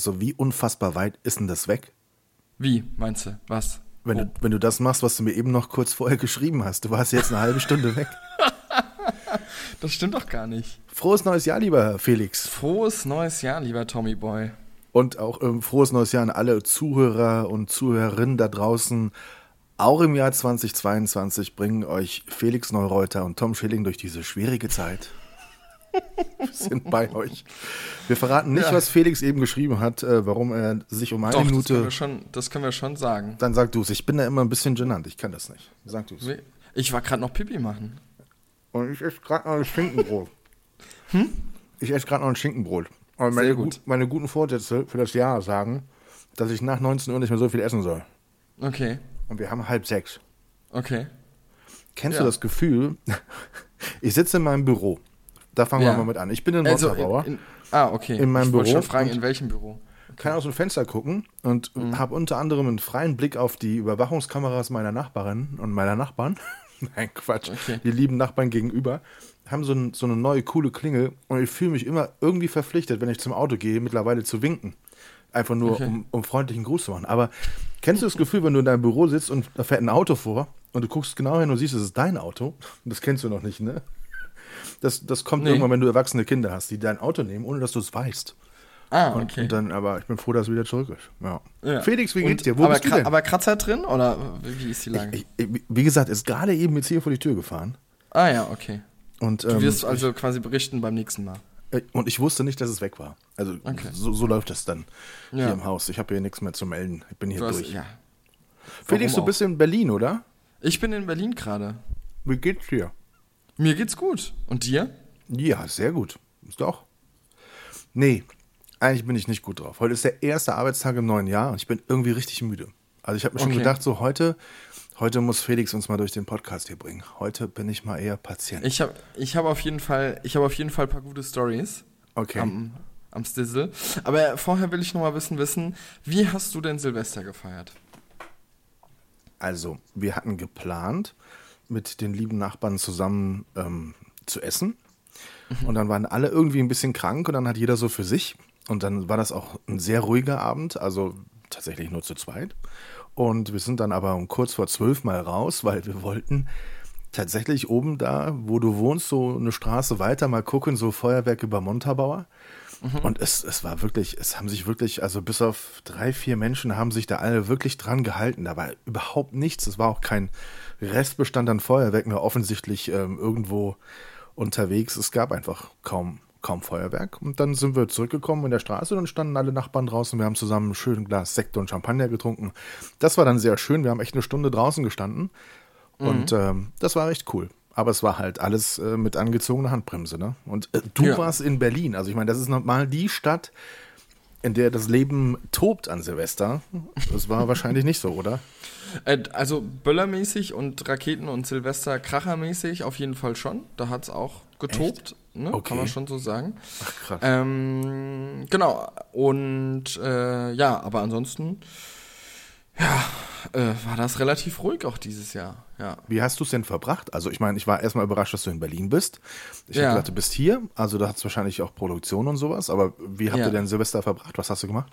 Also wie unfassbar weit ist denn das weg? Wie, meinst du? Was? Wenn, du, wenn du das machst, was du mir eben noch kurz vorher geschrieben hast. Du warst jetzt eine halbe Stunde weg. Das stimmt doch gar nicht. Frohes neues Jahr, lieber Felix. Frohes neues Jahr, lieber Tommy Boy. Und auch ähm, frohes neues Jahr an alle Zuhörer und Zuhörerinnen da draußen. Auch im Jahr 2022 bringen euch Felix Neureuter und Tom Schilling durch diese schwierige Zeit. Wir sind bei euch. Wir verraten nicht, Ja. was Felix eben geschrieben hat, äh, warum er sich um eine Doch, das können, Minute. wir schon, das können wir schon sagen. Dann sag du es. Ich bin da immer ein bisschen genannt. Ich kann das nicht. Sag du es. Ich war gerade noch Pipi machen. Und ich esse gerade noch ein Schinkenbrot. Hm? Ich esse gerade noch ein Schinkenbrot. Und meine, gut. meine guten Vorsätze für das Jahr sagen, dass ich nach 19 Uhr nicht mehr so viel essen soll. Okay, Und wir haben halb sechs. okay. Kennst Ja. du das Gefühl? Ich sitze in meinem Büro. Da fangen wir Ja. mal mit an. Ich bin in Also, in, ah, okay. In meinem ich Büro schon fragen, in welchem Büro? kann aus dem Fenster gucken und habe unter anderem einen freien Blick auf die Überwachungskameras meiner Nachbarin und meiner Nachbarn. Nein, Quatsch. Okay. Die lieben Nachbarn gegenüber haben so, ein, so eine neue coole Klingel und ich fühle mich immer irgendwie verpflichtet, wenn ich zum Auto gehe, mittlerweile zu winken. Einfach nur, Okay. um, um freundlichen Gruß zu machen. Aber kennst du das Gefühl, wenn du in deinem Büro sitzt und da fährt ein Auto vor und du guckst genau hin und siehst, es ist dein Auto? Das kennst du noch nicht, ne? Das, das kommt Nee. irgendwann, wenn du erwachsene Kinder hast, die dein Auto nehmen, ohne dass du es weißt. Ah, Und, okay. und dann, aber ich bin froh, dass es wieder zurück ist. Ja. Ja. Felix, wie Und- geht's dir? Wo aber, bist du denn? aber Kratzer drin oder wie ist die Lage? ich, ich, wie gesagt, ist gerade eben jetzt hier vor die Tür gefahren. ah ja, okay. Und, Du ähm, wirst also quasi berichten beim nächsten Mal. ich, und ich wusste nicht, dass es weg war. Also Okay. so, so läuft das dann Ja. hier im Haus. Ich habe hier nichts mehr zu melden. Ich bin hier Du hast, durch. ja. Felix, du Warum bist in Berlin, oder? Ich bin in Berlin gerade. Wie geht's dir? Mir geht's gut. Und dir? Ja, sehr gut. Ist doch. Nee, eigentlich bin ich nicht gut drauf. Heute ist der erste Arbeitstag im neuen Jahr und ich bin irgendwie richtig müde. Also ich habe mir schon Okay. gedacht, so heute, heute muss Felix uns mal durch den Podcast hier bringen. Heute bin ich mal eher Patient. Ich habe ich hab auf jeden Fall, ich habe auf jeden Fall ein paar gute Stories okay. am, am Stizzle. Aber vorher will ich noch mal wissen, wissen, wie hast du denn Silvester gefeiert? Also, wir hatten geplant, mit den lieben Nachbarn zusammen ähm, zu essen. Und dann waren alle irgendwie ein bisschen krank und dann hat jeder so für sich. Und dann war das auch ein sehr ruhiger Abend, also tatsächlich nur zu zweit. Und wir sind dann aber um kurz vor zwölf mal raus, weil wir wollten tatsächlich oben da, wo du wohnst, so eine Straße weiter mal gucken, so Feuerwerk über Montabaur. Und es, es war wirklich, es haben sich wirklich, also bis auf drei, vier Menschen haben sich da alle wirklich dran gehalten. Da war überhaupt nichts. Es war auch kein Restbestand an Feuerwerk mehr offensichtlich ähm, irgendwo unterwegs. Es gab einfach kaum, kaum Feuerwerk. Und dann sind wir zurückgekommen in der Straße und dann standen alle Nachbarn draußen. Wir haben zusammen ein schönes Glas Sekt und Champagner getrunken. Das war dann sehr schön. Wir haben echt eine Stunde draußen gestanden. Und ähm, das war echt cool. Aber es war halt alles äh, mit angezogener Handbremse. Ne? Und äh, du Ja. warst in Berlin. Also ich meine, das ist normal die Stadt, in der das Leben tobt an Silvester. Das war wahrscheinlich nicht so, oder? Äh, also Böllermäßig und Raketen und Silvester Krachermäßig auf jeden Fall schon. Da hat es auch getobt, ne? Okay. kann man schon so sagen. Ach krass. Ähm, genau. Und äh, ja, aber ansonsten, ja, äh, war das relativ ruhig auch dieses Jahr. Ja. Wie hast du es denn verbracht? Also ich meine, ich war erstmal überrascht, dass du in Berlin bist. Ich Ja. habe gedacht, du bist hier. Also da hat es wahrscheinlich auch Produktion und sowas. Aber wie habt Ja. ihr denn Silvester verbracht? Was hast du gemacht?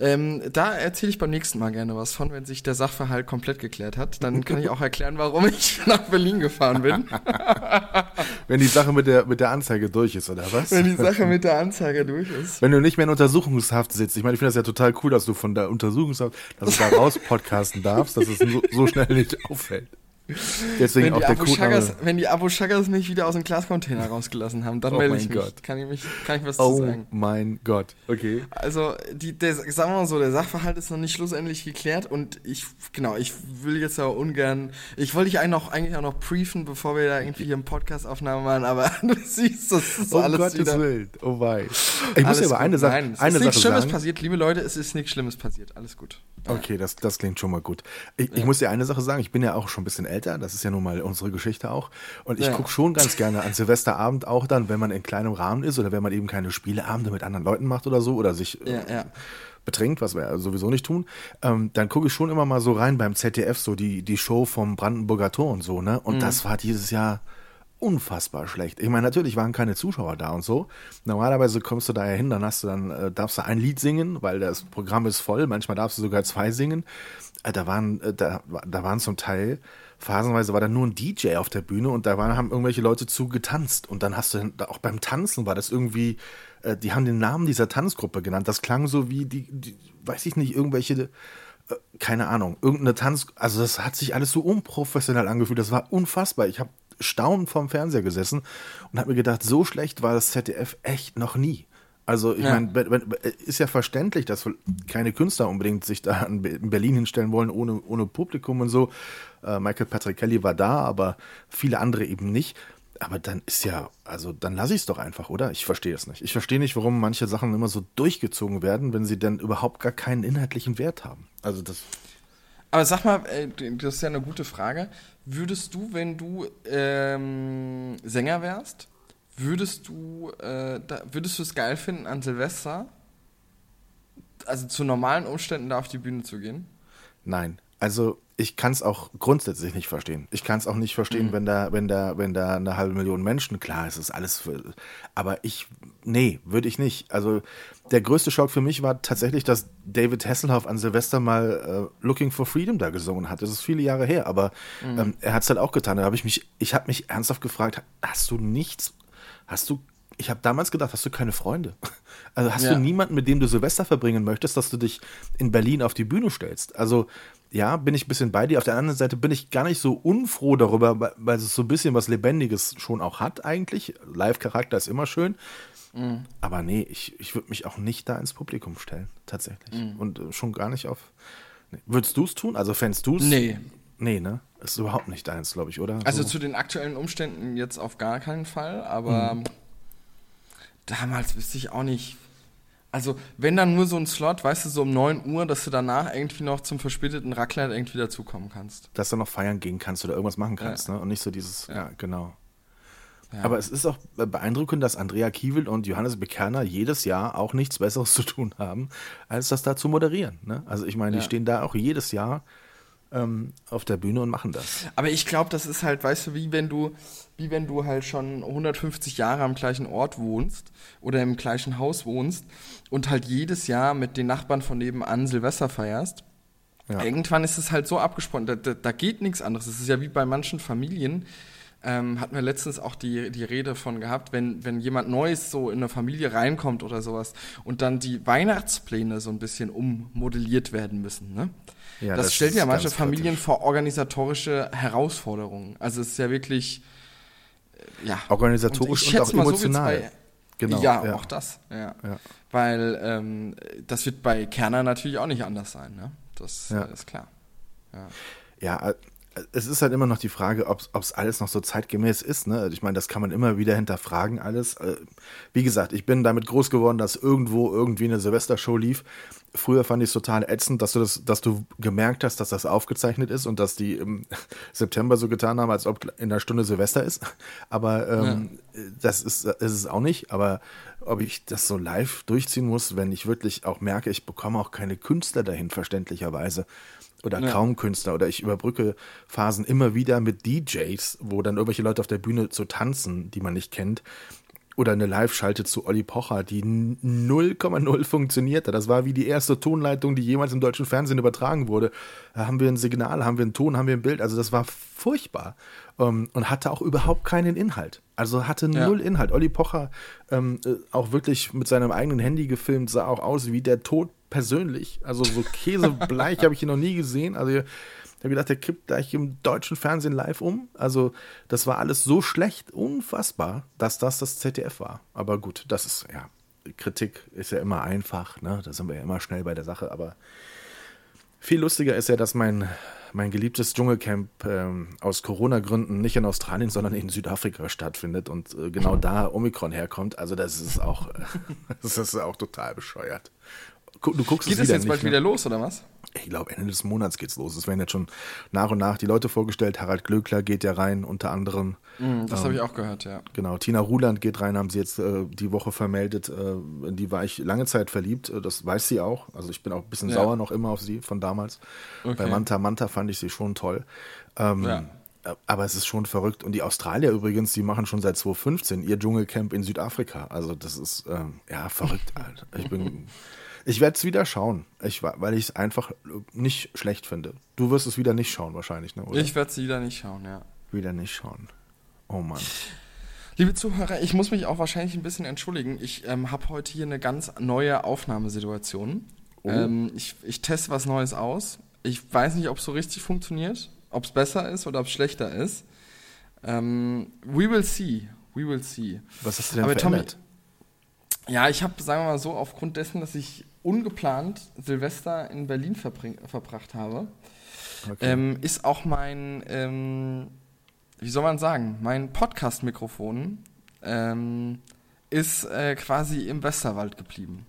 Ähm, da erzähle ich beim nächsten Mal gerne was von, wenn sich der Sachverhalt komplett geklärt hat. Dann kann ich auch erklären, warum ich nach Berlin gefahren bin. Wenn die Sache mit der, mit der Anzeige durch ist, oder was? wenn die Sache mit der Anzeige durch ist. Wenn du nicht mehr in Untersuchungshaft sitzt. Ich meine, ich finde das ja total cool, dass du von der Untersuchungshaft, dass du da raus podcasten darfst, dass es so, so schnell nicht auffällt. Deswegen wenn, auch die der. Shaggers, wenn die Abu Shaggers mich wieder aus dem Glascontainer rausgelassen haben, dann Oh melde ich mich. Gott. Kann ich, mich. kann ich was zu Oh sagen? mein Gott. Okay. Also, die, der, sagen wir mal so, der Sachverhalt ist noch nicht schlussendlich geklärt und ich, genau, ich will jetzt aber ungern, ich wollte dich eigentlich, noch, eigentlich auch noch briefen, bevor wir da irgendwie hier einen Podcast-Aufnahme machen, aber du siehst, das ist Oh alles Gottes wieder... Willen. Oh wei. Ich muss dir aber eine Sache, Nein, es eine ist nichts Schlimmes sagen. passiert, liebe Leute, es ist nichts Schlimmes passiert, alles gut. Okay, das, das klingt schon mal gut. Ich, ich muss dir eine Sache sagen, ich bin ja auch schon ein bisschen älter, das ist ja nun mal unsere Geschichte auch. Und ich Ja. gucke schon ganz gerne an Silvesterabend auch dann, wenn man in kleinem Rahmen ist oder wenn man eben keine Spieleabende mit anderen Leuten macht oder so oder sich äh, Ja, ja. betrinkt, was wir sowieso nicht tun, ähm, dann gucke ich schon immer mal so rein beim ZDF, so die, die Show vom Brandenburger Tor und so, ne? Und das war dieses Jahr unfassbar schlecht. Ich meine, natürlich waren keine Zuschauer da und so. Normalerweise kommst du da ja hin, dann hast du dann, äh, darfst du ein Lied singen, weil das Programm ist voll, manchmal darfst du sogar zwei singen. Äh, da waren, äh, da, da waren zum Teil, phasenweise war da nur ein DJ auf der Bühne und da waren, haben irgendwelche Leute zu getanzt. Und dann hast du, auch beim Tanzen war das irgendwie, äh, die haben den Namen dieser Tanzgruppe genannt. Das klang so wie die, die weiß ich nicht, irgendwelche äh, keine Ahnung, irgendeine Tanz, also das hat sich alles so unprofessionell angefühlt, das war unfassbar. Ich habe staunend vorm Fernseher gesessen und habe mir gedacht, so schlecht war das ZDF echt noch nie. Also ich Ja. meine, ist ja verständlich, dass keine Künstler unbedingt sich da in Berlin hinstellen wollen, ohne, ohne Publikum und so. Äh, Michael Patrick Kelly war da, aber viele andere eben nicht. Aber dann ist ja, also dann lasse ich es doch einfach, oder? Ich verstehe es nicht. Ich verstehe nicht, warum manche Sachen immer so durchgezogen werden, wenn sie dann überhaupt gar keinen inhaltlichen Wert haben. Also das, Aber sag mal, äh, das ist ja eine gute Frage. Würdest du, wenn du ähm, Sänger wärst, würdest du, äh, da, würdest du es geil finden, an Silvester, also zu normalen Umständen da auf die Bühne zu gehen? Nein. Also ich kann es auch grundsätzlich nicht verstehen. Ich kann es auch nicht verstehen, wenn da, wenn da, wenn da eine halbe Million Menschen, klar, es ist alles für, aber ich, nee, würde ich nicht. Also der größte Schock für mich war tatsächlich, dass David Hasselhoff an Silvester mal äh, Looking for Freedom da gesungen hat. Das ist viele Jahre her, aber ähm, er hat es halt auch getan. Da habe ich mich, ich habe mich ernsthaft gefragt, hast du nichts, hast du ich habe damals gedacht, hast du keine Freunde? Also hast Ja. du niemanden, mit dem du Silvester verbringen möchtest, dass du dich in Berlin auf die Bühne stellst? Also ja, bin ich ein bisschen bei dir. Auf der anderen Seite bin ich gar nicht so unfroh darüber, weil- es so ein bisschen was Lebendiges schon auch hat eigentlich. Live-Charakter ist immer schön. Mhm. Aber nee, ich, ich würde mich auch nicht da ins Publikum stellen, tatsächlich. Mhm. Und äh, schon gar nicht auf. Nee. Würdest du es tun? Also fändest du es? Nee. Nee, ne? Ist überhaupt nicht deins, glaube ich, oder? Also so. zu den aktuellen Umständen jetzt auf gar keinen Fall, aber damals wüsste ich auch nicht. Also, wenn dann nur so ein Slot, weißt du, so um 9 Uhr, dass du danach irgendwie noch zum verspäteten Raclette irgendwie dazukommen kannst. dass du noch feiern gehen kannst oder irgendwas machen kannst, ne? Und nicht so dieses, ja, Ja. genau. Ja. Aber es ist auch beeindruckend, dass Andrea Kiewel und Johannes Bekerner jedes Jahr auch nichts Besseres zu tun haben, als das da zu moderieren. Ne? Also ich meine, Ja. die stehen da auch jedes Jahr ähm, auf der Bühne und machen das. Aber ich glaube, das ist halt, weißt du, wie wenn du, wie wenn du halt schon 150 Jahre am gleichen Ort wohnst oder im gleichen Haus wohnst und halt jedes Jahr mit den Nachbarn von nebenan Silvester feierst. Ja. Irgendwann ist es halt so abgesprochen, da, da, da geht nichts anderes. Es ist ja wie bei manchen Familien, ähm, hatten wir letztens auch die, die Rede von gehabt, wenn, wenn jemand Neues so in eine Familie reinkommt oder sowas und dann die Weihnachtspläne so ein bisschen ummodelliert werden müssen. Ne? Ja, das, das stellt ja manche Familien kritisch. vor organisatorische Herausforderungen. Also es ist ja wirklich, äh, ja. Organisatorisch ich und auch so emotional. Bei, Genau, Ja, ja. auch das. Ja. Weil ähm, das wird bei Kerner natürlich auch nicht anders sein. Ne? Das äh, ist klar. Ja. Ja, es ist halt immer noch die Frage, ob es alles noch so zeitgemäß ist. Ne? Ich meine, das kann man immer wieder hinterfragen, alles. Äh, Wie gesagt, ich bin damit groß geworden, dass irgendwo irgendwie eine Silvestershow lief. Früher fand ich es total ätzend, dass du, das, dass du gemerkt hast, dass das aufgezeichnet ist und dass die im September so getan haben, als ob in einer Stunde Silvester ist. Aber ähm, das ist, ist es auch nicht. Aber ob ich das so live durchziehen muss, wenn ich wirklich auch merke, ich bekomme auch keine Künstler dahin, verständlicherweise oder Ja. kaum Künstler oder ich überbrücke Phasen immer wieder mit DJs, wo dann irgendwelche Leute auf der Bühne so tanzen, die man nicht kennt. Oder eine Live-Schalte zu Olli Pocher, die n- 0,0 funktionierte. Das war wie die erste Tonleitung, die jemals im deutschen Fernsehen übertragen wurde. Da haben wir ein Signal, haben wir einen Ton, haben wir ein Bild. Also das war furchtbar. Ähm, und hatte auch überhaupt keinen Inhalt. Also hatte Ja. null Inhalt. Olli Pocher ähm, äh, auch wirklich mit seinem eigenen Handy gefilmt, sah auch aus wie der Tod persönlich. Also so käsebleich habe ich ihn noch nie gesehen. Also ich habe gedacht, der kippt gleich im deutschen Fernsehen live um. Also das war alles so schlecht, unfassbar, dass das das ZDF war. Aber gut, das ist ja Kritik ist ja immer einfach. Ne? Da sind wir ja immer schnell bei der Sache. Aber viel lustiger ist ja, dass mein mein geliebtes Dschungelcamp ähm, aus Corona-Gründen nicht in Australien, sondern in Südafrika stattfindet und äh, genau da Omikron herkommt. Also das ist auch, das ist auch total bescheuert. Du guckst Geht es jetzt bald ne? wieder los, oder was? ich glaube, Ende des Monats geht's los. Es werden jetzt schon nach und nach die Leute vorgestellt. Harald Glöckler geht ja rein, unter anderem. Mm, das ähm, habe ich auch gehört, ja. Genau, Tina Ruland geht rein, haben sie jetzt äh, die Woche vermeldet. Äh, in die war ich lange Zeit verliebt. Äh, das weiß sie auch. Also ich bin auch ein bisschen ja. sauer noch immer auf sie von damals. Okay. Bei Manta Manta fand ich sie schon toll. Ähm, ja. Äh, aber es ist schon verrückt. Und die Australier übrigens, die machen schon seit 2015 ihr Dschungelcamp in Südafrika. Also das ist ähm, ja verrückt. Alter. Ich bin Ich werde es wieder schauen, ich, weil ich es einfach nicht schlecht finde. Du wirst es wieder nicht schauen wahrscheinlich, ne? Oder? Ich werde es wieder nicht schauen, ja. Wieder nicht schauen. Oh Mann. Liebe Zuhörer, ich muss mich auch wahrscheinlich ein bisschen entschuldigen. Ich ähm, habe heute hier eine ganz neue Aufnahmesituation. Oh. Ähm, ich, ich teste was Neues aus. Ich weiß nicht, ob es so richtig funktioniert, ob es besser ist oder ob es schlechter ist. Ähm, we will see. We will see. Was hast du denn Aber verändert? Tommy, ja, ich habe, sagen wir mal so, aufgrund dessen, dass ich ungeplant Silvester in Berlin verbracht habe, okay. ähm, ist auch mein, ähm, wie soll man sagen, mein Podcast-Mikrofon ähm, ist äh, quasi im Westerwald geblieben.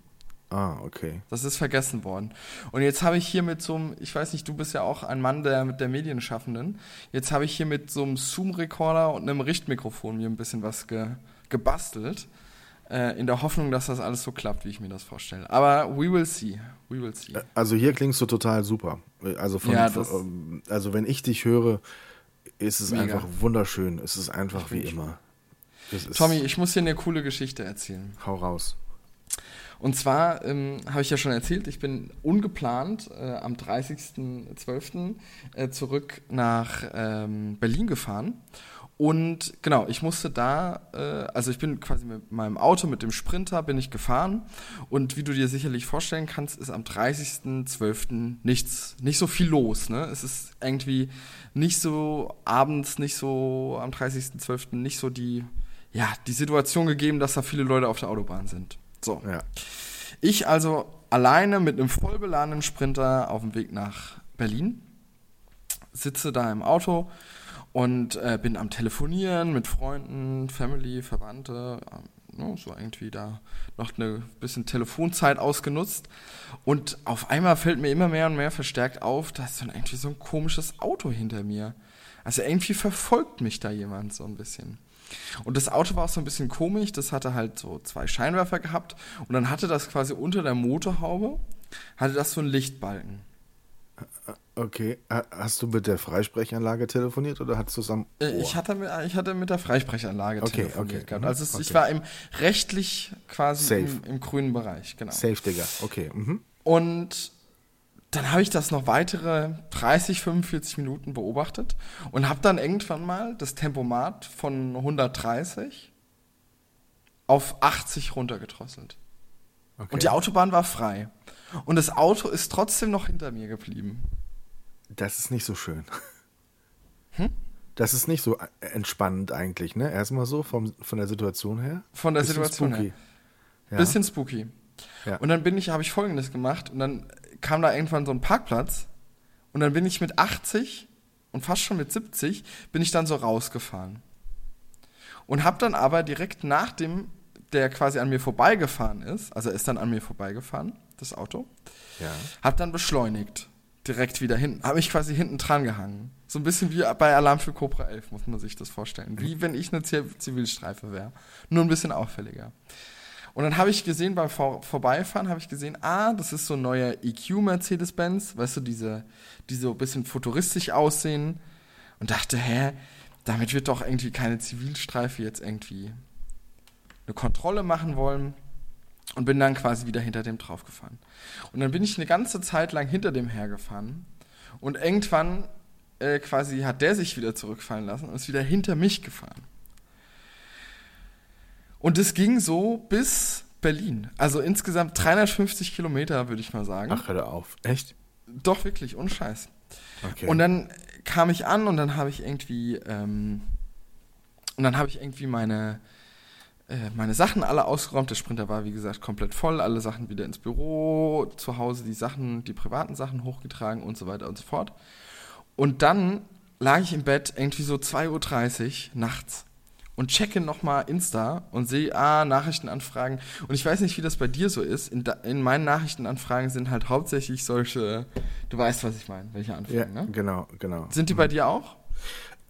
Ah, okay. Das ist vergessen worden. Und jetzt habe ich hier mit so einem, ich weiß nicht, du bist ja auch ein Mann der, mit der Medienschaffenden, jetzt habe ich hier mit so einem Zoom-Recorder und einem Richtmikrofon mir ein bisschen was ge, gebastelt äh, in der Hoffnung, dass das alles so klappt, wie ich mir das vorstelle. Aber we will see. We will see. Also hier klingst du total super. Also, von, ja, von, also wenn ich dich höre, ist es mega. einfach wunderschön. Es ist einfach wie immer. Tommy, ich muss dir eine coole Geschichte erzählen. Hau raus. Und zwar ähm, habe ich ja schon erzählt, ich bin ungeplant äh, am 30.12. Äh, zurück nach ähm, Berlin gefahren und genau, ich musste da, äh, also ich bin quasi mit meinem Auto, mit dem Sprinter, bin ich gefahren. Und wie du dir sicherlich vorstellen kannst, ist am 30.12. nichts, nicht so viel los. Ne? Es ist irgendwie nicht so abends, nicht so am 30.12. nicht so die, ja, die Situation gegeben, dass da viele Leute auf der Autobahn sind. So. Ja. Ich also alleine mit einem vollbeladenen Sprinter auf dem Weg nach Berlin, sitze da im Auto und äh, bin am Telefonieren mit Freunden, Family, Verwandte, äh, ne, so irgendwie da noch eine bisschen Telefonzeit ausgenutzt. Und auf einmal fällt mir immer mehr und mehr verstärkt auf, da ist dann irgendwie so ein komisches Auto hinter mir. Also irgendwie verfolgt mich da jemand so ein bisschen. Und das Auto war auch so ein bisschen komisch, das hatte halt so zwei Scheinwerfer gehabt und dann hatte das quasi unter der Motorhaube, hatte das so einen Lichtbalken. Okay, hast du mit der Freisprechanlage telefoniert oder hast du es am äh, Ohr? Ich hatte, mit, ich hatte mit der Freisprechanlage okay, telefoniert okay. gehabt. Also es, okay. ich war im rechtlich quasi im, im, grünen Bereich, genau. Safe, Digga, okay. Mhm. Und dann habe ich das noch weitere 30, 45 Minuten beobachtet und habe dann irgendwann mal das Tempomat von 130 auf 80 runtergedrosselt. Okay. Und die Autobahn war frei. Und das Auto ist trotzdem noch hinter mir geblieben. Das ist nicht so schön. Hm? Das ist nicht so entspannend eigentlich, ne? Erstmal so vom, von der Situation her. Von der Situation spooky. her. Ja. Bisschen spooky. Ja. Und dann bin ich, habe ich folgendes gemacht und dann kam da irgendwann so ein Parkplatz und dann bin ich mit 80 und fast schon mit 70 bin ich dann so rausgefahren. Und habe dann aber direkt nach dem, der quasi an mir vorbeigefahren ist, also er ist dann an mir vorbeigefahren, das Auto, ja. habe dann beschleunigt direkt wieder hinten, habe ich quasi hinten dran gehangen. So ein bisschen wie bei Alarm für Cobra 11, muss man sich das vorstellen. Wie wenn ich eine Zivilstreife wäre. Nur ein bisschen auffälliger. Und dann habe ich gesehen, beim Vor Vorbeifahren habe ich gesehen, ah, das ist so ein neuer EQ Mercedes-Benz, weißt du, diese, die so ein bisschen futuristisch aussehen. Und dachte, hä, damit wird doch irgendwie keine Zivilstreife jetzt irgendwie eine Kontrolle machen wollen und bin dann quasi wieder hinter dem draufgefahren. Und dann bin ich eine ganze Zeit lang hinter dem hergefahren und irgendwann äh, quasi hat der sich wieder zurückfallen lassen und ist wieder hinter mich gefahren. Und es ging so bis Berlin. Also insgesamt 350 Kilometer, würde ich mal sagen. Ach, hör auf. Echt? Doch, wirklich, ohne Scheiß. Okay. Und dann kam ich an und dann habe ich irgendwie, ähm, und dann habe ich irgendwie meine, meine Sachen alle ausgeräumt. Der Sprinter war, wie gesagt, komplett voll. Alle Sachen wieder ins Büro, zu Hause die Sachen, die privaten Sachen hochgetragen und so weiter und so fort. Und dann lag ich im Bett irgendwie so 2.30 Uhr nachts und checke nochmal Insta und sehe, ah, Nachrichtenanfragen. Und ich weiß nicht, wie das bei dir so ist. In, in meinen Nachrichtenanfragen sind halt hauptsächlich solche, du weißt, was ich meine, welche Anfragen, ja, ne? genau, genau. Sind die bei dir auch?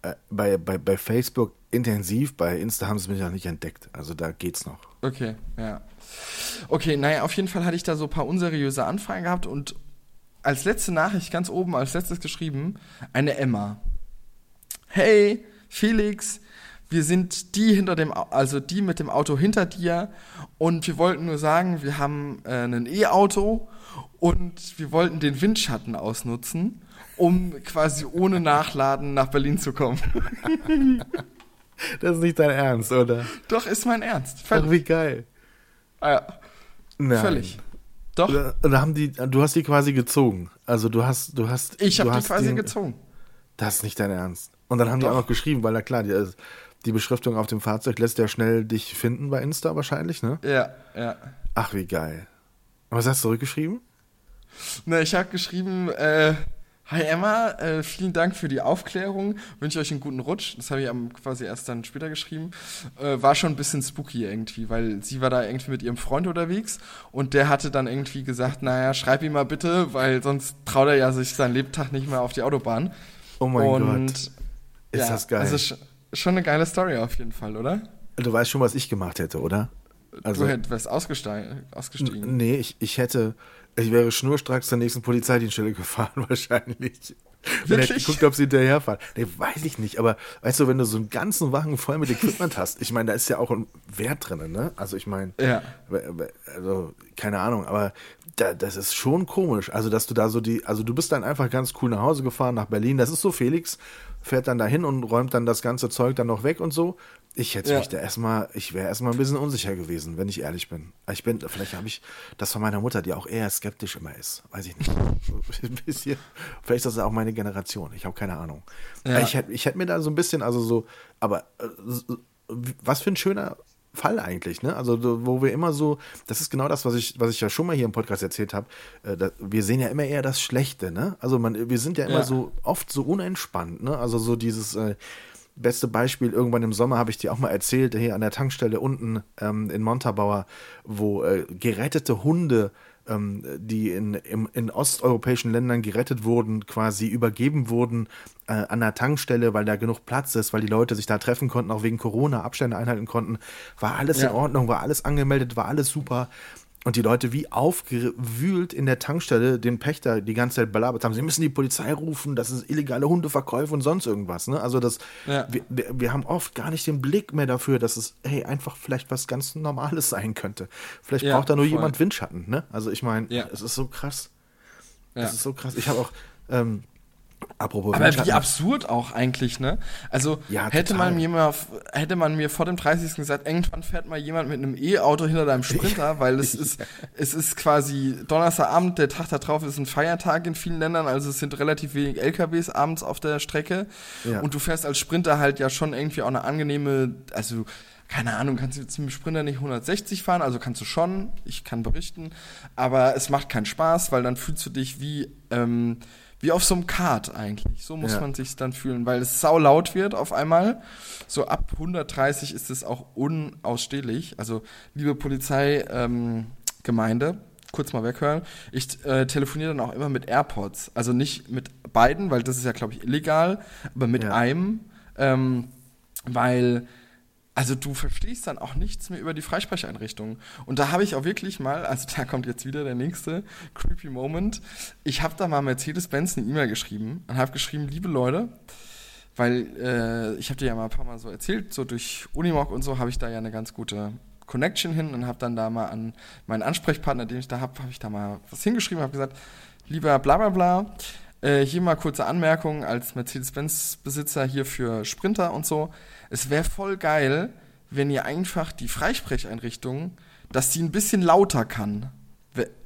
Äh, bei, bei, bei Facebook intensiv, bei Insta haben sie mich ja nicht entdeckt. Also da geht's noch. Okay, ja. Okay, naja, auf jeden Fall hatte ich da so ein paar unseriöse Anfragen gehabt und als letzte Nachricht ganz oben, als letztes geschrieben, eine Emma. Hey, Felix, wir sind die hinter dem, also die mit dem Auto hinter dir und wir wollten nur sagen, wir haben äh, ein E-Auto und wir wollten den Windschatten ausnutzen, um quasi ohne Nachladen nach Berlin zu kommen. Das ist nicht dein Ernst, oder? Doch, ist mein Ernst. Ach, Völlig. wie geil. Ah, ja. Nein. Völlig. Doch, Da, da haben die, du hast die quasi gezogen. Also du hast, du hast. ich habe die quasi den- gezogen. Das ist nicht dein Ernst. Und dann haben die Doch. auch noch geschrieben, weil na klar, die, also die Beschriftung auf dem Fahrzeug lässt ja schnell dich finden bei Insta wahrscheinlich, ne? Ja, ja. Ach, wie geil. Was hast du zurückgeschrieben? Na, ich habe geschrieben, äh, Hi Emma, äh, vielen Dank für die Aufklärung. Wünsche euch einen guten Rutsch. Das habe ich am, quasi erst dann später geschrieben. Äh, war schon ein bisschen spooky irgendwie, weil sie war da irgendwie mit ihrem Freund unterwegs und der hatte dann irgendwie gesagt, naja, schreib ihm mal bitte, weil sonst traut er ja sich seinen Lebtag nicht mehr auf die Autobahn. Oh mein und Gott. Ist ja, das geil. Also sch schon eine geile Story auf jeden Fall, oder? du weißt schon, was ich gemacht hätte, oder? Also, du hättest ausgestiegen. ausgestiegen. nee, ich, ich hätte, ich wäre schnurstracks zur nächsten Polizeidienststelle gefahren, wahrscheinlich. Und hätte Wirklich? geguckt, ob sie hinterherfahren. Nee, weiß ich nicht, aber weißt du, wenn du so einen ganzen Wagen voll mit Equipment hast, ich meine, da ist ja auch ein Wert drin, ne? Also ich meine, Ja. also keine Ahnung, aber da, das ist schon komisch. Also, dass du da so die, also du bist dann einfach ganz cool nach Hause gefahren, nach Berlin. Das ist so, Felix fährt dann dahin und räumt dann das ganze Zeug dann noch weg und so. Ich hätte Ja. mich da erstmal, ich wäre erstmal ein bisschen unsicher gewesen, wenn ich ehrlich bin. Ich bin, vielleicht habe ich das von meiner Mutter, die auch eher skeptisch immer ist. Weiß ich nicht. Ein bisschen. Vielleicht ist das auch meine Generation. Ich habe keine Ahnung. Ja. Ich hätte ich hätte mir da so ein bisschen, also so, aber äh, was für ein schöner Fall eigentlich, ne? Also so, wo wir immer so, das ist genau das, was ich, was ich ja schon mal hier im Podcast erzählt habe. Äh, wir sehen ja immer eher das Schlechte, ne? Also man, wir sind ja immer Ja. so oft so unentspannt, ne? Also so dieses äh, beste Beispiel irgendwann im Sommer habe ich dir auch mal erzählt, hier an der Tankstelle unten ähm, in Montabaur, wo äh, gerettete Hunde ähm, die in, im, in osteuropäischen Ländern gerettet wurden, quasi übergeben wurden äh, an der Tankstelle, weil da genug Platz ist, weil die Leute sich da treffen konnten, auch wegen Corona Abstände einhalten konnten. War alles Ja. in Ordnung, war alles angemeldet, war alles super. Und die Leute wie aufgewühlt in der Tankstelle den Pächter die ganze Zeit belabert haben. Sie müssen die Polizei rufen, das ist illegale Hundeverkäufe und sonst irgendwas. Ne? Also das, Ja. wir, wir, haben oft gar nicht den Blick mehr dafür, dass es, hey, einfach vielleicht was ganz Normales sein könnte. Vielleicht Ja, braucht da nur voll. jemand Windschatten. Ne? Also ich meine, Ja. es ist so krass. Es ist so krass. Ich habe auch, ähm, apropos Aber Windschatten, wie absurd auch eigentlich, ne? Also Ja, hätte total. man mir mal, hätte man mir vor dem 30. gesagt, irgendwann fährt mal jemand mit einem E-Auto hinter deinem Sprinter, weil es ist, es ist quasi Donnerstagabend, der Tag da drauf ist ein Feiertag in vielen Ländern, also es sind relativ wenig LKWs abends auf der Strecke Ja. und du fährst als Sprinter halt ja schon irgendwie auch eine angenehme, also keine Ahnung, kannst du jetzt mit dem Sprinter nicht 160 fahren, also kannst du schon, ich kann berichten, aber es macht keinen Spaß, weil dann fühlst du dich wie, ähm, wie auf so einem Kart eigentlich. So muss Ja. man sich dann fühlen, weil es sau laut wird auf einmal. So ab 130 ist es auch unausstehlich. Also, liebe Polizei, ähm, Gemeinde, kurz mal weghören. Ich äh, telefoniere dann auch immer mit AirPods. Also nicht mit beiden, weil das ist ja, glaube ich, illegal, aber mit Ja. einem, ähm, weil also du verstehst dann auch nichts mehr über die Freisprecheinrichtungen. Und da habe ich auch wirklich mal, also da kommt jetzt wieder der nächste creepy Moment. Ich habe da mal Mercedes-Benz eine E-Mail geschrieben und habe geschrieben, liebe Leute, weil äh, ich habe dir ja mal ein paar Mal so erzählt, so durch Unimog und so habe ich da ja eine ganz gute Connection hin und habe dann da mal an meinen Ansprechpartner, den ich da habe, habe ich da mal was hingeschrieben, habe gesagt, lieber bla bla bla, äh, hier mal kurze Anmerkung als Mercedes-Benz-Besitzer hier für Sprinter und so. Es wäre voll geil, wenn ihr einfach die Freisprecheinrichtungen dass die ein bisschen lauter kann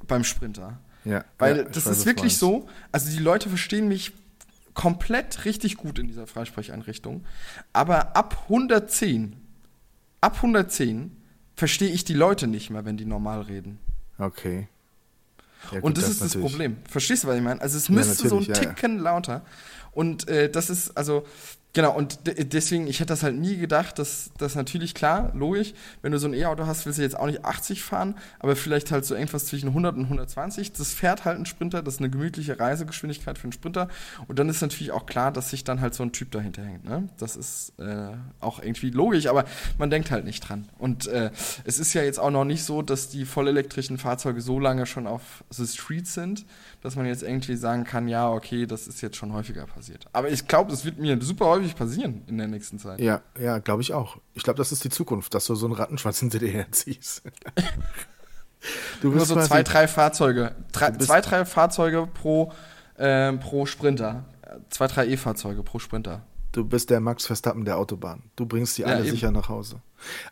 beim Sprinter. Ja, Weil ja, das weiß, ist wirklich so, also die Leute verstehen mich komplett richtig gut in dieser Freisprecheinrichtung, aber ab 110, ab 110 verstehe ich die Leute nicht mehr, wenn die normal reden. Okay. Ja, gut, und das, ist das natürlich. Problem. Verstehst du, was ich meine? Also es müsste so ein. Ticken lauter. Und äh, das ist, also, genau, und de- deswegen, ich hätte das halt nie gedacht, dass das natürlich klar, logisch, wenn du so ein E-Auto hast, willst du jetzt auch nicht 80 fahren, aber vielleicht halt so irgendwas zwischen 100 und 120. Das fährt halt ein Sprinter, das ist eine gemütliche Reisegeschwindigkeit für einen Sprinter. Und dann ist natürlich auch klar, dass sich dann halt so ein Typ dahinter hängt. Ne? Das ist äh, auch irgendwie logisch, aber man denkt halt nicht dran. Und äh, es ist ja jetzt auch noch nicht so, dass die vollelektrischen Fahrzeuge so lange schon auf the street sind, dass man jetzt irgendwie sagen kann, ja, okay, das ist jetzt schon häufiger passiert. Aber ich glaube, das wird mir super häufig passieren in der nächsten Zeit. Ja, ja, glaube ich auch. Ich glaube, das ist die Zukunft, dass du so einen Rattenschwanz hinter dir herziehst. du Nur so zwei, drei Fahrzeuge. Drei, bist- zwei, drei Fahrzeuge pro, ähm, pro Sprinter. Zwei, drei E-Fahrzeuge pro Sprinter. Du bist der Max Verstappen der Autobahn. Du bringst die Ja, alle eben. sicher nach Hause.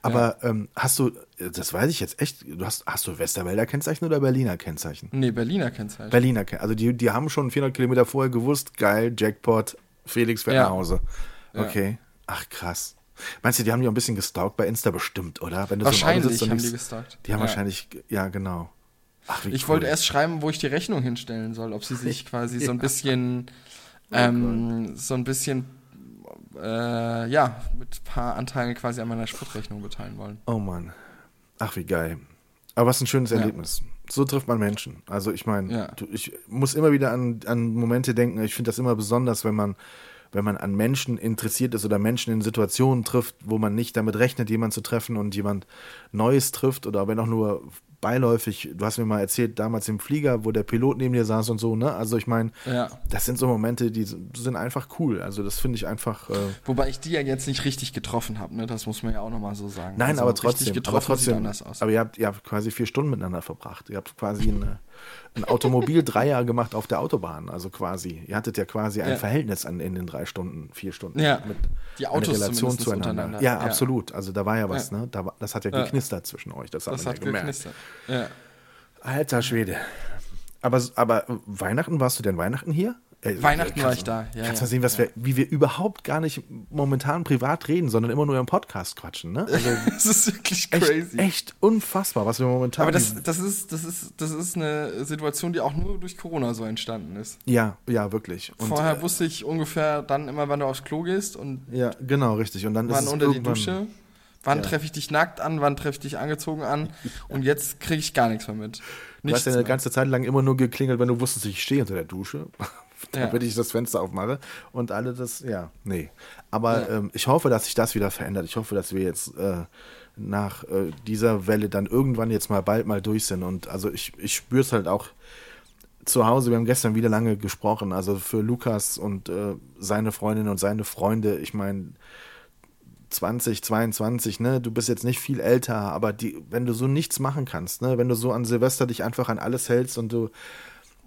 Aber ähm, hast du, das weiß ich jetzt echt, du hast, hast du Westerwälder Kennzeichen oder Berliner Kennzeichen? Nee, Berliner Kennzeichen. Berliner Kennzeichen. Also die, die haben schon 400 Kilometer vorher gewusst, geil, Jackpot, Felix fährt Ja. nach Hause. Ja. Okay. Ach krass. Meinst du, die haben die auch ein bisschen gestalkt bei Insta bestimmt, oder? So Wahrscheinlich und haben die nichts- gestalkt. Die haben Ja. wahrscheinlich, ja genau. Ach, Ich cool. wollte erst schreiben, wo ich die Rechnung hinstellen soll, ob sie sich quasi so ein bisschen, Oh ähm, so ein bisschen, äh, ja, mit ein paar Anteilen quasi an meiner Spritrechnung beteiligen wollen. Oh Mann. Ach, wie geil. Aber was ein schönes Ja. Erlebnis. So trifft man Menschen. Also ich meine, Ja. ich muss immer wieder an, an Momente denken. Ich finde das immer besonders, wenn man, wenn man an Menschen interessiert ist oder Menschen in Situationen trifft, wo man nicht damit rechnet, jemanden zu treffen und jemand Neues trifft oder wenn auch nur beiläufig. Du hast mir mal erzählt, damals im Flieger, wo der Pilot neben dir saß und so, ne? Also ich meine, Ja. das sind so Momente, die sind einfach cool. Also das finde ich einfach. Äh, Wobei ich die ja jetzt nicht richtig getroffen habe, ne? Das muss man ja auch nochmal so sagen. Nein, Also aber richtig trotzdem, getroffen aber trotzdem, sieht anders aus. aber ihr habt, ihr habt quasi vier Stunden miteinander verbracht. Ihr habt quasi eine, ein Automobil-Dreier gemacht auf der Autobahn. Also quasi, ihr hattet ja quasi ein Ja. Verhältnis an, in den drei Stunden, vier Stunden. Ja, mit die eine Autos Relation zumindest zueinander. Ja, Ja. absolut. Also da war ja was, ne? Da das hat ja geknistert zwischen euch. Das hat das hat ja gemerkt. Alter Schwede. Aber, aber Weihnachten, warst du denn Weihnachten hier? Äh, Weihnachten kannst war ich da, ja, kannst ja, du sehen, was ja. wir, wie wir überhaupt gar nicht momentan privat reden, sondern immer nur im Podcast quatschen, ne? Also Das ist wirklich echt, crazy. echt unfassbar, was wir momentan. Aber das, das, ist, das, ist, das ist eine Situation, die auch nur durch Corona so entstanden ist. ja, ja, wirklich. Und, Vorher äh, wusste ich ungefähr dann immer, wann du aufs Klo gehst und ja, genau, richtig. Und dann ist wann es unter die Dusche. Wann Ja. treffe ich dich nackt an, wann treffe ich dich angezogen an und jetzt kriege ich gar nichts mehr mit. Du hast Nichts ja eine ganze Zeit lang immer nur geklingelt, wenn du wusstest, ich stehe unter der Dusche. Ja. damit ich das Fenster aufmache und alle das, ja, nee. Aber Ja. ähm, ich hoffe, dass sich das wieder verändert. Ich hoffe, dass wir jetzt äh, nach äh, dieser Welle dann irgendwann jetzt mal bald mal durch sind. Und also ich, ich spüre es halt auch zu Hause. Wir haben gestern wieder lange gesprochen. Also für Lukas und äh, seine Freundin und seine Freunde, ich meine, 20, 22, ne, du bist jetzt nicht viel älter, aber die, wenn du so nichts machen kannst, ne, wenn du so an Silvester dich einfach an alles hältst und du,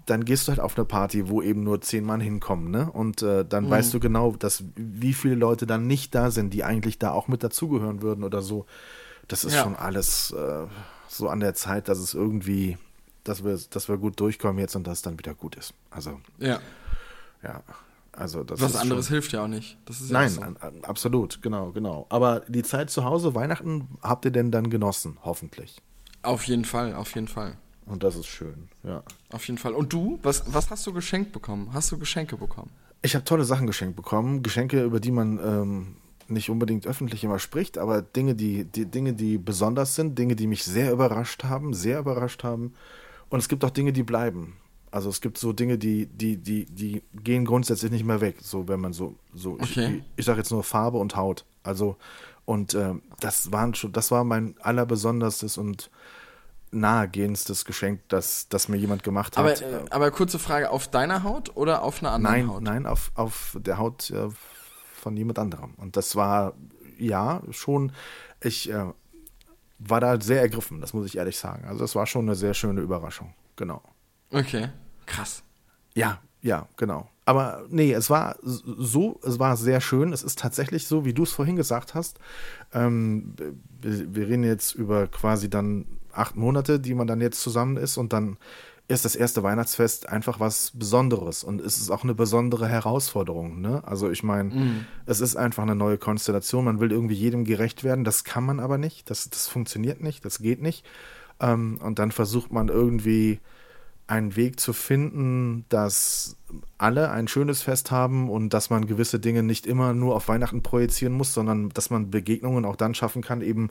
dann gehst du halt auf eine Party, wo eben nur zehn Mann hinkommen, ne, und äh, dann weißt du genau, dass wie viele Leute dann nicht da sind, die eigentlich da auch mit dazugehören würden oder so. Das ist Ja. schon alles äh, so an der Zeit, dass es irgendwie, dass wir, dass wir gut durchkommen jetzt und dass es dann wieder gut ist. Also, Ja, ja. Also das was anderes schon, hilft ja auch nicht. Ja Nein, so. an- absolut, genau, genau. Aber die Zeit zu Hause, Weihnachten, habt ihr denn dann genossen, hoffentlich. Auf jeden Fall, auf jeden Fall. Und das ist schön, ja. Auf jeden Fall. Und du? Was, was hast du geschenkt bekommen? Hast du Geschenke bekommen? Ich habe tolle Sachen geschenkt bekommen. Geschenke, über die man ähm, nicht unbedingt öffentlich immer spricht, aber Dinge, die, die Dinge, die besonders sind, Dinge, die mich sehr überrascht haben, sehr überrascht haben. Und es gibt auch Dinge, die bleiben. Also es gibt so Dinge, die, die, die, die gehen grundsätzlich nicht mehr weg. So, wenn man so, so Okay. ich, ich sage jetzt nur Farbe und Haut. Also, und ähm, das waren schon, das war mein allerbesonderstes und nahegehendstes Geschenk, das, das mir jemand gemacht Aber, hat. äh, aber kurze Frage, auf deiner Haut oder auf einer anderen Nein, Haut? nein, auf, auf der Haut äh, von jemand anderem. Und das war, ja, schon, ich äh, war da sehr ergriffen, das muss ich ehrlich sagen. Also das war schon eine sehr schöne Überraschung, genau. Okay, krass. Ja, ja, genau. Aber nee, es war so, es war sehr schön. Es ist tatsächlich so, wie du es vorhin gesagt hast. Ähm, wir, wir reden jetzt über quasi dann acht Monate, die man dann jetzt zusammen ist und dann ist das erste Weihnachtsfest einfach was Besonderes und es ist auch eine besondere Herausforderung. Ne? Also ich meine, mm. es ist einfach eine neue Konstellation. Man will irgendwie jedem gerecht werden. Das kann man aber nicht. Das, das funktioniert nicht. Das geht nicht. Ähm, und dann versucht man irgendwie einen Weg zu finden, dass alle ein schönes Fest haben und dass man gewisse Dinge nicht immer nur auf Weihnachten projizieren muss, sondern dass man Begegnungen auch dann schaffen kann, eben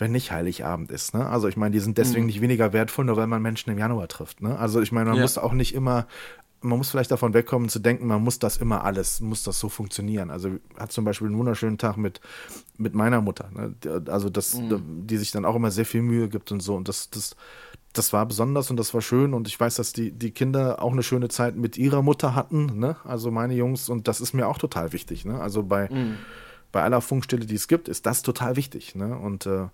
wenn nicht Heiligabend ist. Ne? Also ich meine, die sind deswegen mhm. nicht weniger wertvoll, nur weil man Menschen im Januar trifft. Ne? Also ich meine, man ja. muss auch nicht immer, man muss vielleicht davon wegkommen zu denken, man muss das immer alles, muss das so funktionieren. Also hat zum Beispiel einen wunderschönen Tag mit, mit meiner Mutter. Ne? Also das, mhm. die sich dann auch immer sehr viel Mühe gibt und so. Und das, das, das war besonders und das war schön und ich weiß, dass die, die Kinder auch eine schöne Zeit mit ihrer Mutter hatten, ne? Also meine Jungs und das ist mir auch total wichtig, ne? Also bei, mhm. bei aller Funkstille, die es gibt, ist das total wichtig, ne? Und äh,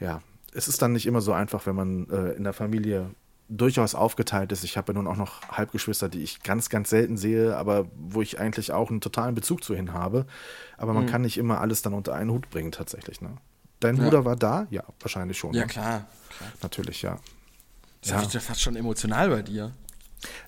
ja, es ist dann nicht immer so einfach, wenn man äh, in der Familie durchaus aufgeteilt ist. Ich habe ja nun auch noch Halbgeschwister, die ich ganz, ganz selten sehe, aber wo ich eigentlich auch einen totalen Bezug zu hin habe. Aber man mhm. kann nicht immer alles dann unter einen Hut bringen, tatsächlich. Ne? Dein ja. Bruder war da? Ja, wahrscheinlich schon. Ja, ne? klar, klar. Natürlich, ja. Das ja. ist ja fast schon emotional bei dir.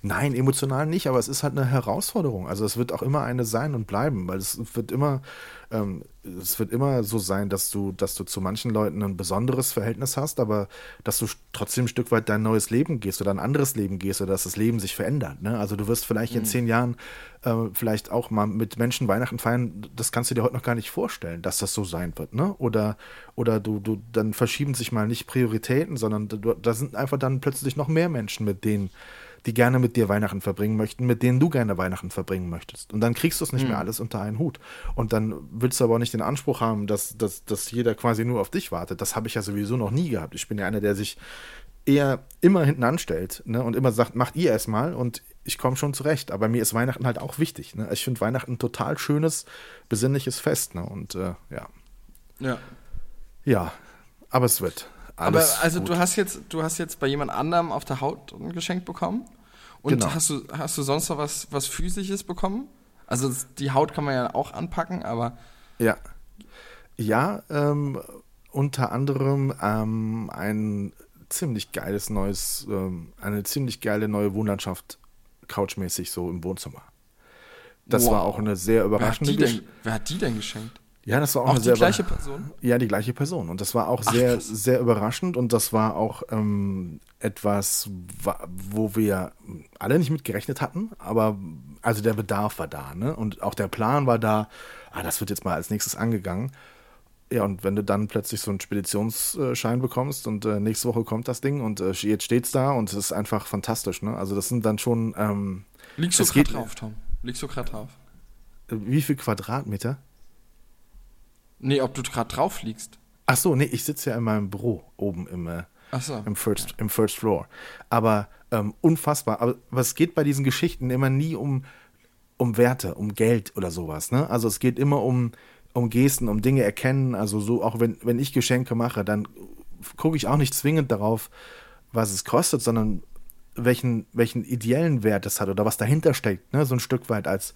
Nein, emotional nicht, aber es ist halt eine Herausforderung. Also es wird auch immer eine sein und bleiben, weil es wird immer, ähm, es wird immer so sein, dass du, dass du zu manchen Leuten ein besonderes Verhältnis hast, aber dass du trotzdem ein Stück weit dein neues Leben gehst oder ein anderes Leben gehst oder dass das Leben sich verändert. Ne? Also du wirst vielleicht mhm. in zehn Jahren äh, vielleicht auch mal mit Menschen Weihnachten feiern, das kannst du dir heute noch gar nicht vorstellen, dass das so sein wird. Ne? Oder, oder du, du, dann verschieben sich mal nicht Prioritäten, sondern da sind einfach dann plötzlich noch mehr Menschen, mit denen die gerne mit dir Weihnachten verbringen möchten, mit denen du gerne Weihnachten verbringen möchtest. Und dann kriegst du es nicht mhm. mehr alles unter einen Hut. Und dann willst du aber auch nicht den Anspruch haben, dass, dass, dass jeder quasi nur auf dich wartet. Das habe ich ja sowieso noch nie gehabt. Ich bin ja einer, der sich eher immer hinten anstellt ne, und immer sagt, macht ihr erstmal und ich komme schon zurecht. Aber mir ist Weihnachten halt auch wichtig. Ne? Ich finde Weihnachten ein total schönes, besinnliches Fest. Ne? Und äh, ja. Ja. Ja, aber es wird. Aber also gut. du hast jetzt, du hast jetzt bei jemand anderem auf der Haut ein Geschenk bekommen. Und genau. hast du, hast du sonst noch was, was Physisches bekommen? Also die Haut kann man ja auch anpacken, aber. Ja. Ja, ähm, unter anderem ähm, ein ziemlich geiles neues, ähm, eine ziemlich geile neue Wohnlandschaft, couchmäßig so im Wohnzimmer. Das wow. war auch eine sehr überraschende Geschichte. Wer hat die denn geschenkt? Ja, das war auch, auch eine die gleiche Person. Ja, die gleiche Person. Und das war auch Ach, sehr, krass. sehr überraschend und das war auch ähm, etwas, wo wir alle nicht mit gerechnet hatten, aber also der Bedarf war da, ne? Und auch der Plan war da, ah, das wird jetzt mal als nächstes angegangen. Ja, und wenn du dann plötzlich so einen Speditionsschein bekommst und äh, nächste Woche kommt das Ding und äh, jetzt steht's da und es ist einfach fantastisch, ne? Also das sind dann schon. Ähm, Liegst du gerade drauf, Tom? Liegst du gerade drauf? Wie viel Quadratmeter? Nee, ob du gerade drauf liegst. Ach so, nee, ich sitze ja in meinem Büro oben im, äh, so. im, First, im First Floor. Aber ähm, unfassbar. Aber, aber es geht bei diesen Geschichten immer nie um, um Werte, um Geld oder sowas. Ne? Also es geht immer um, um Gesten, um Dinge erkennen. Also so, auch wenn, wenn ich Geschenke mache, dann gucke ich auch nicht zwingend darauf, was es kostet, sondern welchen, welchen ideellen Wert es hat oder was dahinter steckt, ne? so ein Stück weit als,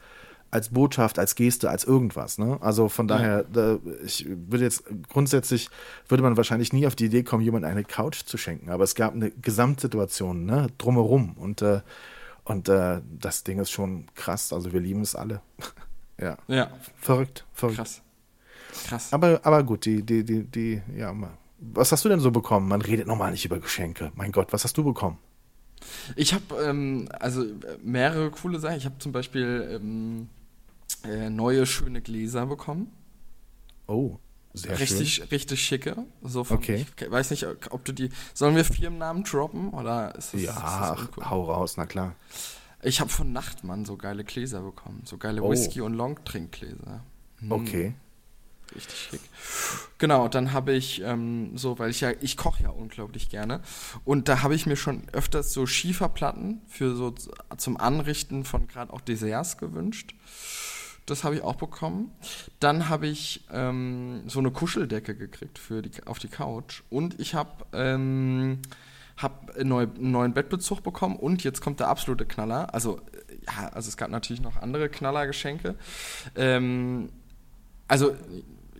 als Botschaft, als Geste, als irgendwas. Ne? Also von daher, ja. ich würde jetzt grundsätzlich, würde man wahrscheinlich nie auf die Idee kommen, jemand eine Couch zu schenken. Aber es gab eine Gesamtsituation ne? drumherum und, äh, und äh, das Ding ist schon krass. Also wir lieben es alle. ja. ja. Verrückt, verrückt. Krass. Krass. Aber, aber gut, die, die, die, die, ja, was hast du denn so bekommen? Man redet normal nicht über Geschenke. Mein Gott, was hast du bekommen? Ich habe ähm, also mehrere coole Sachen. Ich habe zum Beispiel ähm, äh, neue schöne Gläser bekommen. Oh, sehr richtig, schön. Richtig schicke. So von, okay. Ich weiß nicht, ob du die. Sollen wir Firmennamen droppen? Oder ist das, ja, ist das ach, hau raus, na klar. Ich habe von Nachtmann so geile Gläser bekommen. So geile oh. Whisky- und Longtrinkgläser. Hm. Okay. Richtig schick. Genau, dann habe ich ähm, so, weil ich ja, ich koche ja unglaublich gerne. Und da habe ich mir schon öfters so Schieferplatten für so zum Anrichten von gerade auch Desserts gewünscht. Das habe ich auch bekommen. Dann habe ich ähm, so eine Kuscheldecke gekriegt für die, auf die Couch. Und ich habe ähm, hab einen, neu, einen neuen Bettbezug bekommen. Und jetzt kommt der absolute Knaller. Also, ja, also es gab natürlich noch andere Knallergeschenke. Ähm, also,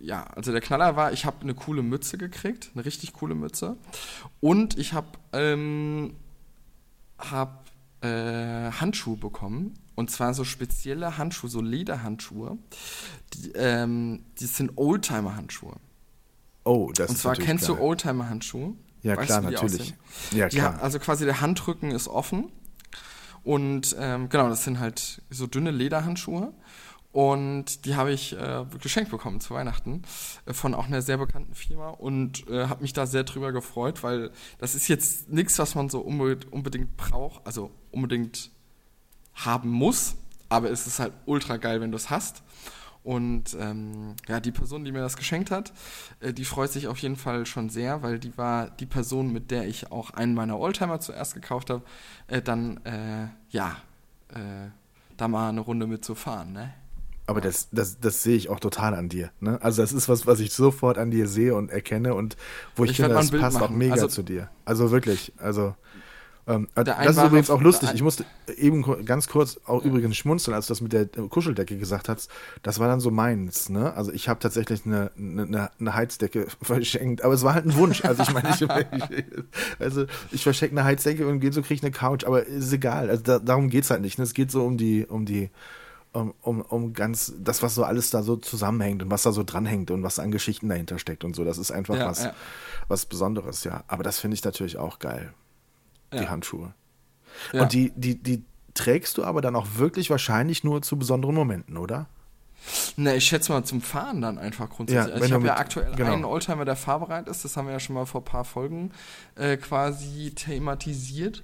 ja, also der Knaller war, ich habe eine coole Mütze gekriegt, eine richtig coole Mütze. Und ich habe ähm, hab, äh, Handschuhe bekommen. Und zwar so spezielle Handschuhe, so Lederhandschuhe. Die, ähm, die sind Oldtimer-Handschuhe. Oh, das Und ist zwar kennst geil. du Oldtimer-Handschuhe? Ja, Weißt klar, du, natürlich. aussehen? Ja, Die klar. haben, also quasi der Handrücken ist offen. Und ähm, genau, das sind halt so dünne Lederhandschuhe. Und die habe ich äh, geschenkt bekommen zu Weihnachten äh, von auch einer sehr bekannten Firma und äh, habe mich da sehr drüber gefreut, weil das ist jetzt nichts, was man so unbe unbedingt braucht, also unbedingt haben muss, aber es ist halt ultra geil, wenn du es hast. Und ähm, ja, die Person, die mir das geschenkt hat, äh, die freut sich auf jeden Fall schon sehr, weil die war die Person, mit der ich auch einen meiner Oldtimer zuerst gekauft habe, äh, dann äh, ja, äh, da mal eine Runde mitzufahren, ne? Aber das, das, das sehe ich auch total an dir. Ne? Also das ist was, was ich sofort an dir sehe und erkenne und wo ich, Ich finde, das passt auch machen. mega Also- zu dir. Also wirklich. Also ähm, das ist übrigens auch lustig. Ich musste eben ganz kurz auch übrigens schmunzeln, als du das mit der Kuscheldecke gesagt hast. Das war dann so meins. Ne? Also ich habe tatsächlich eine, eine, eine Heizdecke verschenkt, aber es war halt ein Wunsch. Also ich meine, ich, also ich verschenke eine Heizdecke und geht so kriege ich eine Couch, aber ist egal. Also da, darum geht's halt nicht. Ne? Es geht so um die um die um, um, um ganz das, was so alles da so zusammenhängt und was da so dranhängt und was an Geschichten dahinter steckt und so. Das ist einfach Ja, was, ja. was Besonderes, ja. Aber das finde ich natürlich auch geil, die Ja. Handschuhe. Ja. Und die, die, die trägst du aber dann auch wirklich wahrscheinlich nur zu besonderen Momenten, oder? Ne, ich schätze mal zum Fahren dann einfach grundsätzlich. Ja, also ich habe ja aktuell genau. einen Oldtimer, der fahrbereit ist. Das haben wir ja schon mal vor ein paar Folgen äh, quasi thematisiert.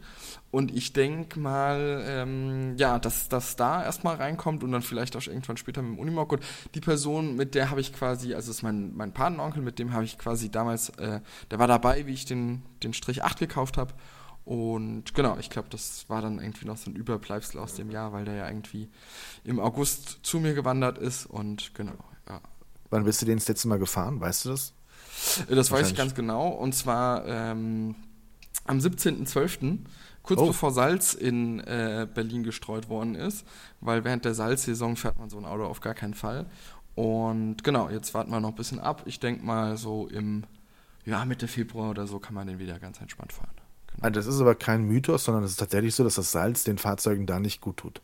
Und ich denke mal, ähm, ja, dass das da erstmal reinkommt und dann vielleicht auch irgendwann später mit dem Unimog. Und die Person, mit der habe ich quasi, also das ist mein, mein Patenonkel, mit dem habe ich quasi damals, äh, der war dabei, wie ich den, den Strich 8 gekauft habe. Und genau, ich glaube, das war dann irgendwie noch so ein Überbleibsel aus dem Jahr, weil der ja irgendwie im August zu mir gewandert ist und genau, ja. Wann bist du den das letzte Mal gefahren? Weißt du das? Äh, Das weiß ich ganz genau und zwar ähm, am 17.12., kurz Oh. bevor Salz in äh, Berlin gestreut worden ist, weil während der Salzsaison fährt man so ein Auto auf gar keinen Fall. Und genau, jetzt warten wir noch ein bisschen ab. Ich denke mal so im ja, Mitte Februar oder so kann man den wieder ganz entspannt fahren. Ah, Das ist aber kein Mythos, sondern es ist tatsächlich so, dass das Salz den Fahrzeugen da nicht gut tut.